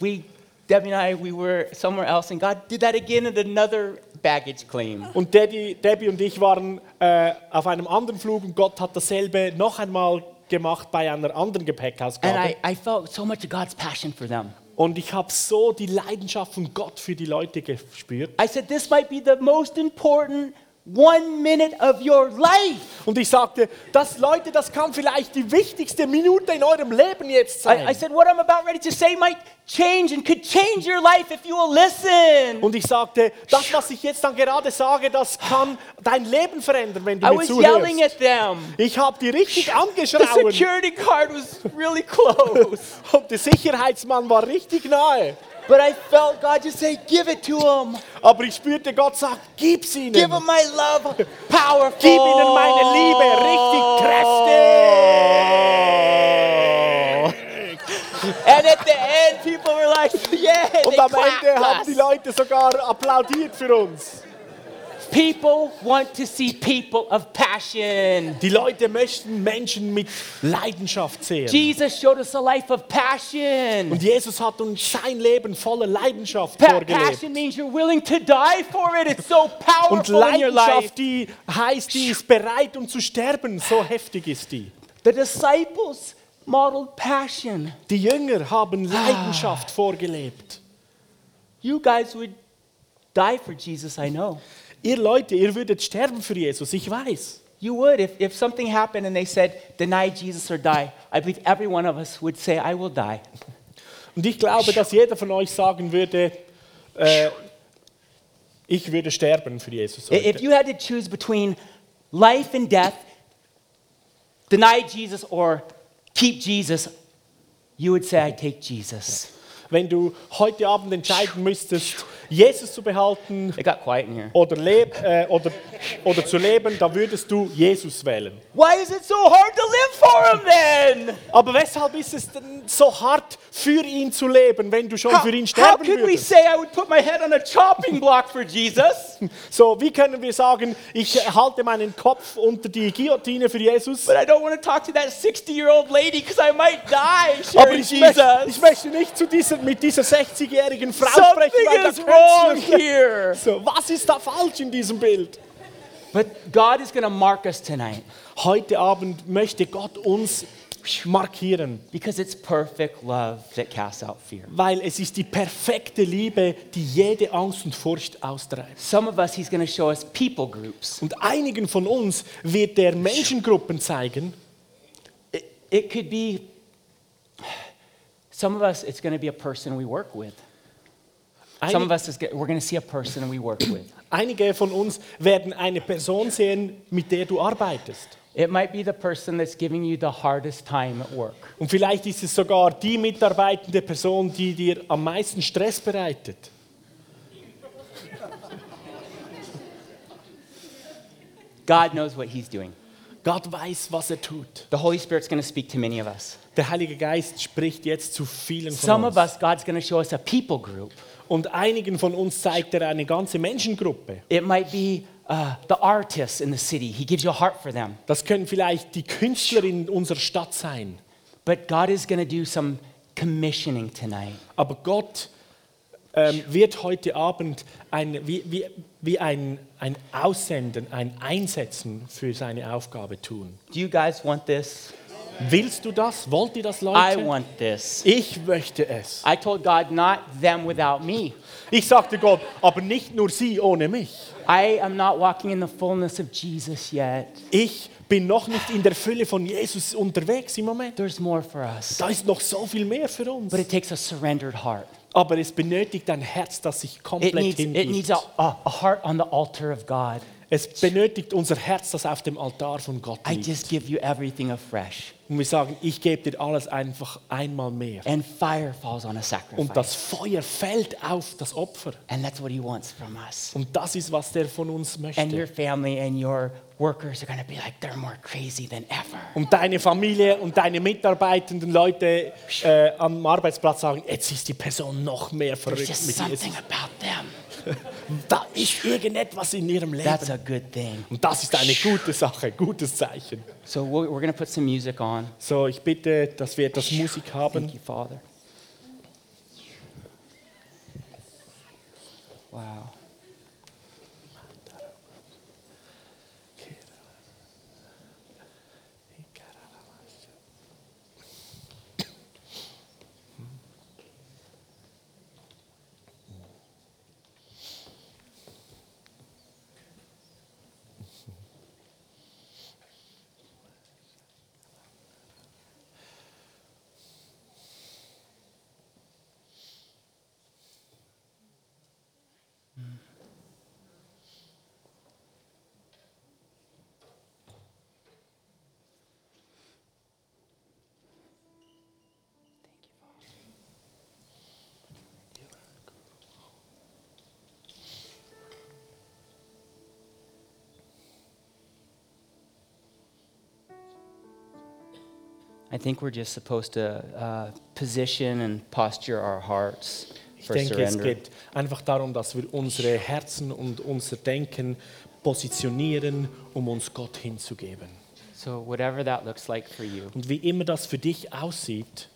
We, Debbie and I, we were somewhere else, and God did that again at another baggage claim. Und Debbie, Debbie und ich waren äh, auf einem anderen Flug und Gott hat dasselbe noch einmal gemacht bei einer anderen And Gepäckausgabe. I, I felt so much of God's passion for them. Und ich habe so die Leidenschaft von Gott für die Leute gespürt. I said, This might be the most important one minute of your life. Und ich sagte, das, Leute, das kann vielleicht die wichtigste Minute in eurem Leben jetzt sein. I, I said, What I'm about ready to say might change and could change your life if you will listen. und ich sagte, das, was ich jetzt dann gerade sage, das kann dein Leben verändern, wenn du I mir was yelling at them. Ich habe die richtig The angeschrauen security guard was really close. und der Sicherheitsmann war richtig nahe. But I felt God just say, Give it to him. Aber ich spürte, Gott sagt, gib's ihnen. Give him my love. Powerful. Gib ihnen meine Liebe, richtig kräftig. And at the end, people were like, Yeah. Und am clapped Ende haben die. Leute sogar applaudiert für uns. People want to see people of passion. Die Leute möchten Menschen mit Leidenschaft sehen. Jesus showed us a life of passion. Und Jesus hat uns sein Leben voller Leidenschaft Pa- vorgelebt. passion means you're willing to die for it. It's so powerful life. Leidenschaft, die heißt, die ist bereit, um zu sterben. So heftig ist die. The disciples modeled passion. Die Jünger haben Leidenschaft vorgelebt. You guys would die for Jesus, I know. Ihr Leute, ihr würdet sterben für Jesus, ich weiß. You would. If, if something happened and they said, deny Jesus or die, I believe every one of us would say, I will die. Und ich glaube, dass jeder von euch sagen würde, äh, ich würde sterben für Jesus. I- If Heute. you had to choose between life and death, deny Jesus or keep Jesus, you would say, I take Jesus. Wenn du heute Abend entscheiden müsstest, Jesus zu behalten It got quiet in here. oder, leb, äh, oder, oder zu leben, dann würdest du Jesus wählen. Why is it so hard to live for him then? Aber weshalb ist es denn so hart für ihn zu leben, wenn du schon How, für ihn how sterben could we würdest? say I would put my head on a chopping block for Jesus, So, wie können wir sagen, ich halte meinen Kopf unter die Guillotine für Jesus? but I don't want to talk to that 60 year old lady because I might die Aber sharing ich möchte, ich Jesus? möchte nicht zu dieser, mit dieser 60-jährigen Frau sprechen, Something weil da is könnte wrong here. So, was ist da falsch in diesem Bild? But God is going to mark us tonight Heute Abend möchte Gott uns markieren, because it's perfect love that casts out fear. weil es ist die perfekte Liebe, die jede Angst und Furcht austreibt. Some of us, He's going to show us people groups. Und einigen von uns wird der Menschengruppen zeigen, It, it could be, some of us, it's going to be a person we work with. Some of us, is, we're going to see a person we work with. Einige von uns werden eine Person sehen, mit der du arbeitest. It might be the person that's giving you the hardest time at work. Und vielleicht ist es sogar die mitarbeitende Person, die dir am meisten Stress bereitet. God knows what he's doing. Gott weiß, was er tut. The Holy Spirit's going to speak to many of us. Der Heilige Geist spricht jetzt zu vielen von Some uns. of us, God's going to show us a people group. Und einigen von uns zeigt er eine ganze Menschengruppe. It might be uh, the artists in the city. He gives you a heart for them. Das können vielleicht die Künstler in unserer Stadt sein. But God is going to do some commissioning tonight. Aber Gott ähm, wird heute Abend ein, wie, wie, wie ein, ein Aussenden, ein Einsetzen für seine Aufgabe tun. Do you guys want this? Willst du das? Wollt ihr das, I Leute? want this. Ich möchte es. I told God, not them without me. Ich sagte Gott, aber nicht nur sie ohne mich. I am not walking in the fullness of Jesus yet. Ich bin noch nicht in der Fülle von Jesus unterwegs im Moment. There's more for us. Da ist noch so viel mehr für uns. But it takes a surrendered heart. Aber es benötigt ein Herz, das sich It komplett needs, it hingibt. needs a, a, a heart on the altar of God. Es benötigt unser Herz, das auf dem Altar von Gott I liegt. just give you everything afresh. Und wir sagen, ich gebe dir alles einfach einmal mehr. And fire falls on a Und sacrifice. das Feuer fällt auf das Opfer. And that's what he wants from us. Und das ist, was der von uns And your möchte. family and your workers are going to be like, they're more crazy than ever. Und deine Familie und deine mitarbeitenden Leute äh, am Arbeitsplatz sagen, jetzt ist die Person noch mehr There's verrückt just mit Jesus. something about them. Da ist irgendetwas in ihrem That's Leben. a good thing. Und das ist eine gute Sache, gutes Zeichen. So we're, we're going to put some music on. So, ich bitte, dass wir etwas Musik Thank haben. you, Father. Wow. I think we're just supposed to uh, position and posture our hearts Ich denke, es surrender. geht einfach darum, dass wir unsere Herzen und unser Denken positionieren, um uns Gott hinzugeben. So, whatever that looks like for you. Und wie immer das für dich aussieht,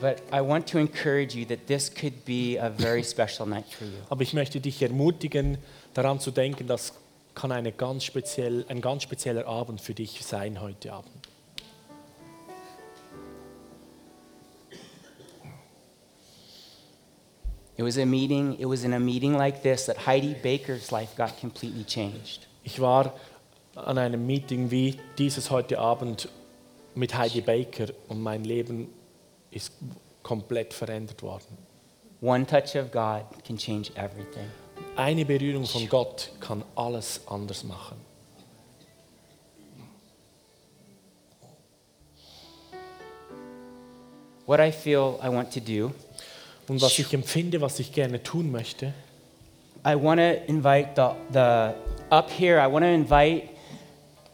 But I want to encourage you that this could be a very special night for you. aber ich möchte dich ermutigen, daran zu denken, das kann eine ganz speziell, ein ganz spezieller Abend für dich sein heute Abend. It was a meeting, it was in a meeting like this that Heidi Baker's life got completely changed. Ich war an einem Meeting wie dieses heute Abend mit Heidi Baker und mein Leben ist komplett verändert worden. One touch of God can change everything. Eine Berührung von Gott kann alles anders machen. What I feel I want to do, Und was ich empfinde, was ich gerne tun möchte, I want to invite the, the up here, I want to invite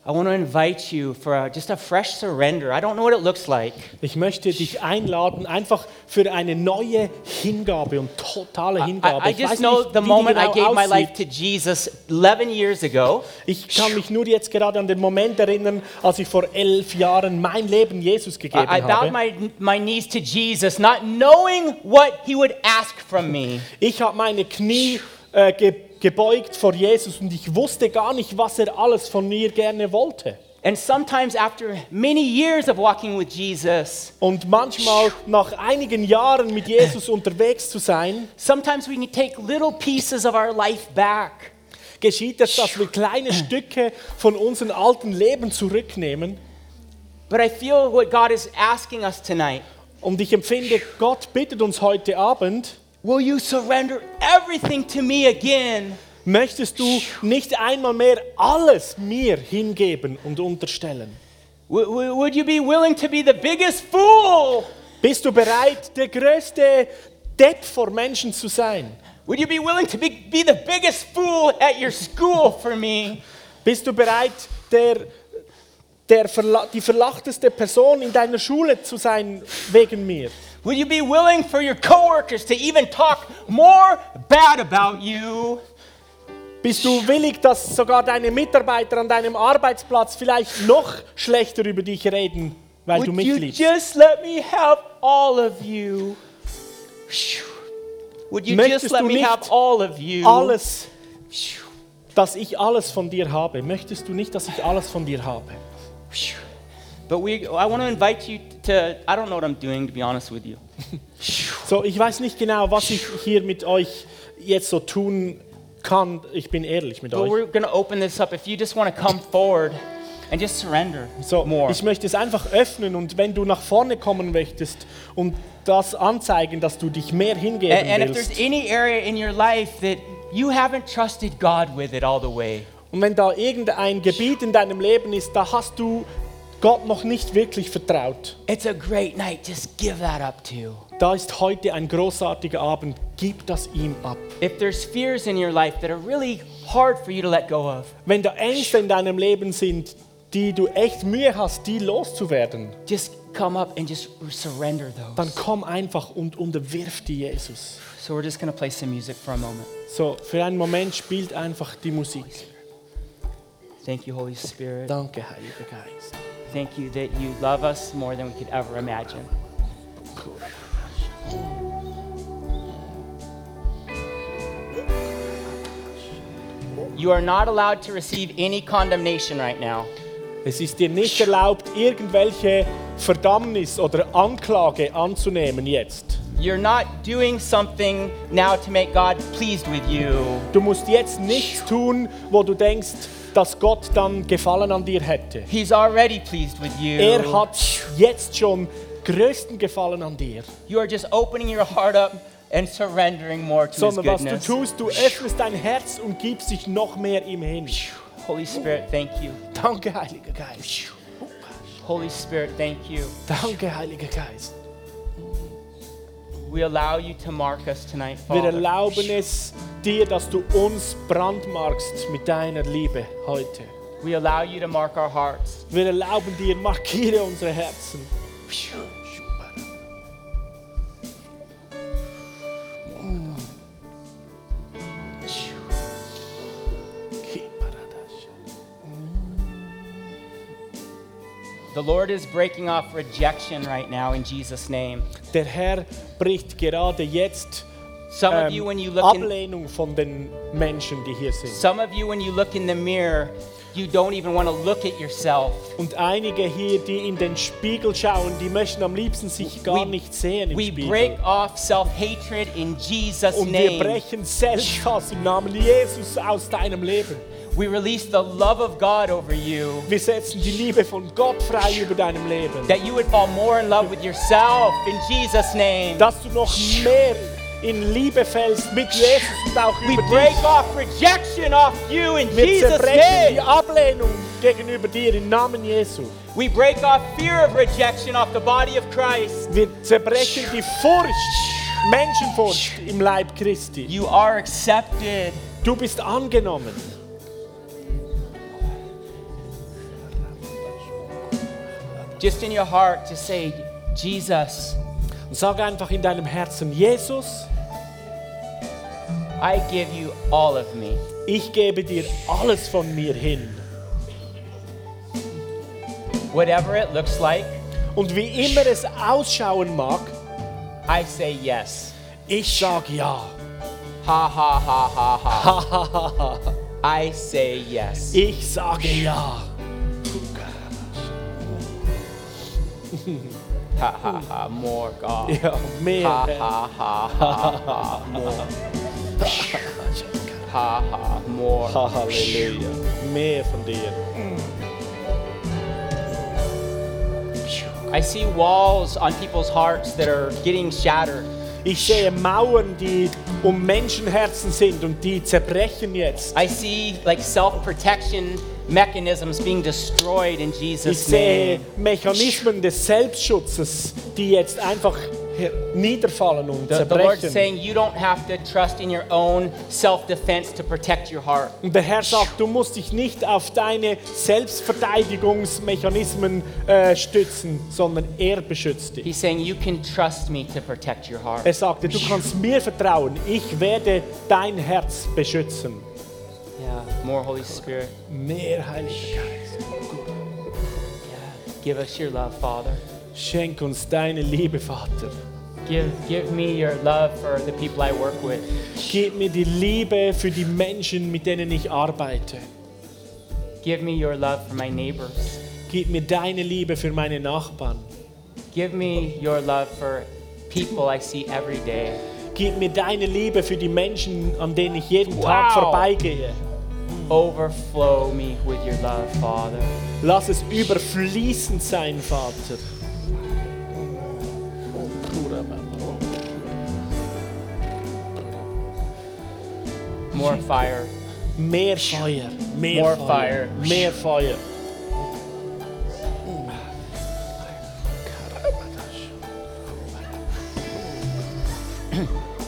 I want to invite you for a, just a fresh surrender. I don't know what it looks like. ich möchte dich einladen, einfach für eine neue Hingabe und totale I, Hingabe. I Ich just weiß know nicht, the moment I genau gave my life aussieht. to Jesus 11 years ago. Ich kann mich nur jetzt gerade an den Moment erinnern, als ich vor elf Jahren mein Leben Jesus gegeben I, I bowed habe. my, my knees to Jesus, not knowing what he would ask from me. Ich habe meine Knie äh, ge gebeugt vor Jesus und ich wusste gar nicht, was er alles von mir gerne wollte. And sometimes, after many years of walking with Jesus, Und manchmal nach einigen Jahren mit Jesus unterwegs zu sein, sometimes we can take little pieces of our life back. geschieht es, dass wir kleine Stücke von unserem alten Leben zurücknehmen. But I feel what God is asking us tonight. Und ich empfinde, Gott bittet uns heute Abend, Will you surrender everything to me again? möchtest du nicht einmal mehr alles mir hingeben und unterstellen? Would you be willing to be the biggest fool? Bist du bereit, der größte Depp vor Menschen zu sein? Would you be willing to be, be the biggest fool at your school for me? Bist du bereit, der, der die verlachteste Person in deiner Schule zu sein wegen mir? Will you be willing for your coworkers to even talk more bad about you? Bist du willig, dass sogar deine Mitarbeiter an deinem Arbeitsplatz vielleicht noch schlechter über dich reden, weil du Would mich you liebst? just let me have all of you? Would you Möchtest just let du me have all of you? Alles, dass ich alles von dir habe. Möchtest du nicht, dass ich alles von dir habe? But we, I want to invite you to, I don't know what I'm doing, to be honest with you. So, ich weiß nicht genau, was ich hier mit euch jetzt so tun kann. Ich bin ehrlich mit But euch. we're going to open this up. If you just want to come forward and just surrender So, more. ich möchte es einfach öffnen und wenn du nach vorne kommen möchtest und das anzeigen, dass du dich mehr hingeben And, and if willst. there's any area in your life that you haven't trusted God with it all the way, Und wenn da irgendein Gebiet in deinem Leben ist, da hast du Gott noch nicht wirklich vertraut. it's a great night. Just give that up to. Da ist heute ein großartiger Abend. Gib das ihm ab. If there's fears in your life that are really hard for you to let go of, Wenn da Ängste in deinem Leben sind, die du echt Mühe hast, die loszuwerden, just come up and just surrender those. dann komm einfach und unterwirf die Jesus. So we're just going to play some music for a moment. So, für einen Moment spielt einfach die Musik. Thank you, Holy Spirit. Danke, Heiliger Geist. Thank you that you love us more than we could ever imagine. You are not allowed to receive any condemnation right now. Es ist dir nicht erlaubt, irgendwelche Verdammnis oder Anklage anzunehmen jetzt. You're not doing something now to make God pleased with you. Du musst jetzt nichts tun, wo du denkst, dass Gott dann Gefallen an dir hätte. He's already pleased with you. Er hat jetzt schon größten Gefallen an dir. You are just opening your heart up and surrendering more to His Sondern was du goodness. tust, du öffnest dein Herz und gibst dich noch mehr ihm hin. Holy Spirit, thank you. Danke, Heiliger Geist. Holy Spirit, thank you. Danke, Heiliger Geist. Wir Father. erlauben es dir, dass du uns brandmarkst mit deiner Liebe heute. We allow you to mark our hearts. Wir erlauben dir, markiere unsere Herzen. The Lord is breaking off rejection right now in Jesus' name. Der Herr bricht gerade jetzt Some of ähm, you, when you look in, Ablehnung von den Menschen, die hier sind. some of you, when you look in the mirror, you don't even want to look at yourself. Und einige hier, die in den Spiegel schauen, die möchten am liebsten sich gar We- nicht sehen im We Spiegel. break off self-hatred in Jesus' Und wir brechen Selbsthass im Namen Jesus aus deinem Leben. We release the love of God over you. Wir setzen die Liebe von Gott frei über deinem Leben. That you would fall more in love with yourself in Jesus' name. Dass du noch mehr in Liebe fällst mit Jesus und auch We über break dich. off rejection off you in Wir Jesus' zerbrechen die name. Ablehnung gegenüber dir im Namen Jesu. We break off fear of rejection off the body of Christ. Wir zerbrechen die Furcht, Menschenfurcht im Leib Christi. You are accepted. Du bist angenommen. Just in your heart, to say, Jesus, Und sag einfach in deinem Herzen, Jesus, I give you all of me. ich gebe dir alles von mir hin. Whatever it looks like, Und wie immer es ausschauen mag, I say yes. ich sag ja. ha Ha ha ha ha ha. I say yes. Ich sage ja. Ha ha ha. More God. Ja, mehr. Ha Herr. ha ha ha ha. More. Ha ha. More. Halleluja. Mehr von dir. I see walls on people's hearts that are getting shattered. Ich sehe Mauern, die um Menschenherzen sind und die zerbrechen jetzt. I see like self-protection mechanisms being destroyed in Ich Jesus' sehe name. Mechanismen des Selbstschutzes, die jetzt einfach niederfallen und The, the Lord's zerbrechen. saying you don't have to trust in your own self defense to protect your heart. Und der Herr sagt, du musst dich nicht auf deine Selbstverteidigungsmechanismen äh, stützen, sondern er beschützt dich. He's saying you can trust me to protect your heart. Er sagte, du kannst mir vertrauen, ich werde dein Herz beschützen. Yeah, more Holy Spirit. Mehr Heiliger Geist. Yeah. Give us your love, Father. Schenk uns deine Liebe, Vater. Give, give me your love for the people I work with. Gib mir die Liebe für die Menschen, mit denen ich arbeite. Give me your love for my neighbors. Gib mir deine Liebe für meine Nachbarn. Give me your love for people I see every day. Gib mir deine Liebe für die Menschen, an denen ich jeden Wow. Tag vorbeigehe. Overflow me with your love, Father. Lass es überfließend sein, Vater. More fire. Mehr Feuer, mehr More Feuer, fire. mehr Feuer.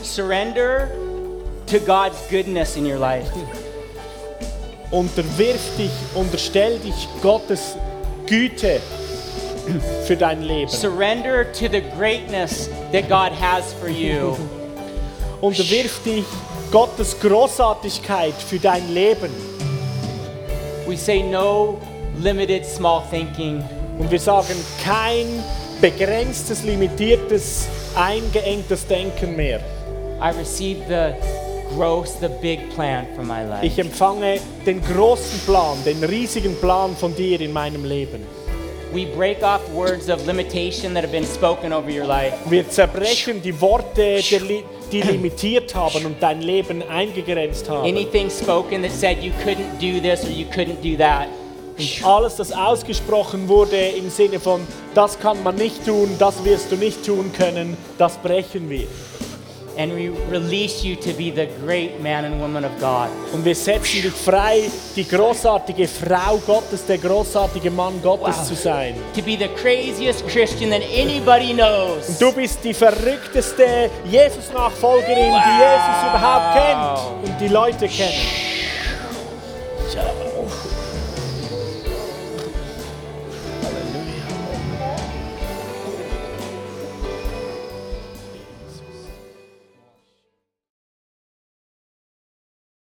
Surrender to God's goodness in your life. Unterwirf dich, unterstell dich Gottes Güte für dein Leben. Surrender to the greatness that God has for you. Unterwirf dich Gottes Großartigkeit für dein Leben. We say no limited small thinking. Und wir sagen kein begrenztes, limitiertes, eingeengtes Denken mehr. I receive the gross, the big plan for my life. Ich empfange den großen Plan, den riesigen Plan von dir in meinem Leben. We break off words of limitation that have been spoken over your life. Wir zerbrechen die Worte, die, li- die limitiert haben und dein Leben eingegrenzt haben. Anything spoken that said you couldn't do this or you couldn't do that. Und alles, das ausgesprochen wurde im Sinne von, das kann man nicht tun, das wirst du nicht tun können, das brechen wir. And we release you to be the great man and woman of God. Und wir setzen dich frei, die großartige Frau Gottes, der großartige Mann Gottes Wow. zu sein. To be the craziest Christian that anybody knows. Du bist die verrückteste Jesus-Nachfolgerin, die Jesus überhaupt kennt und die Leute kennen.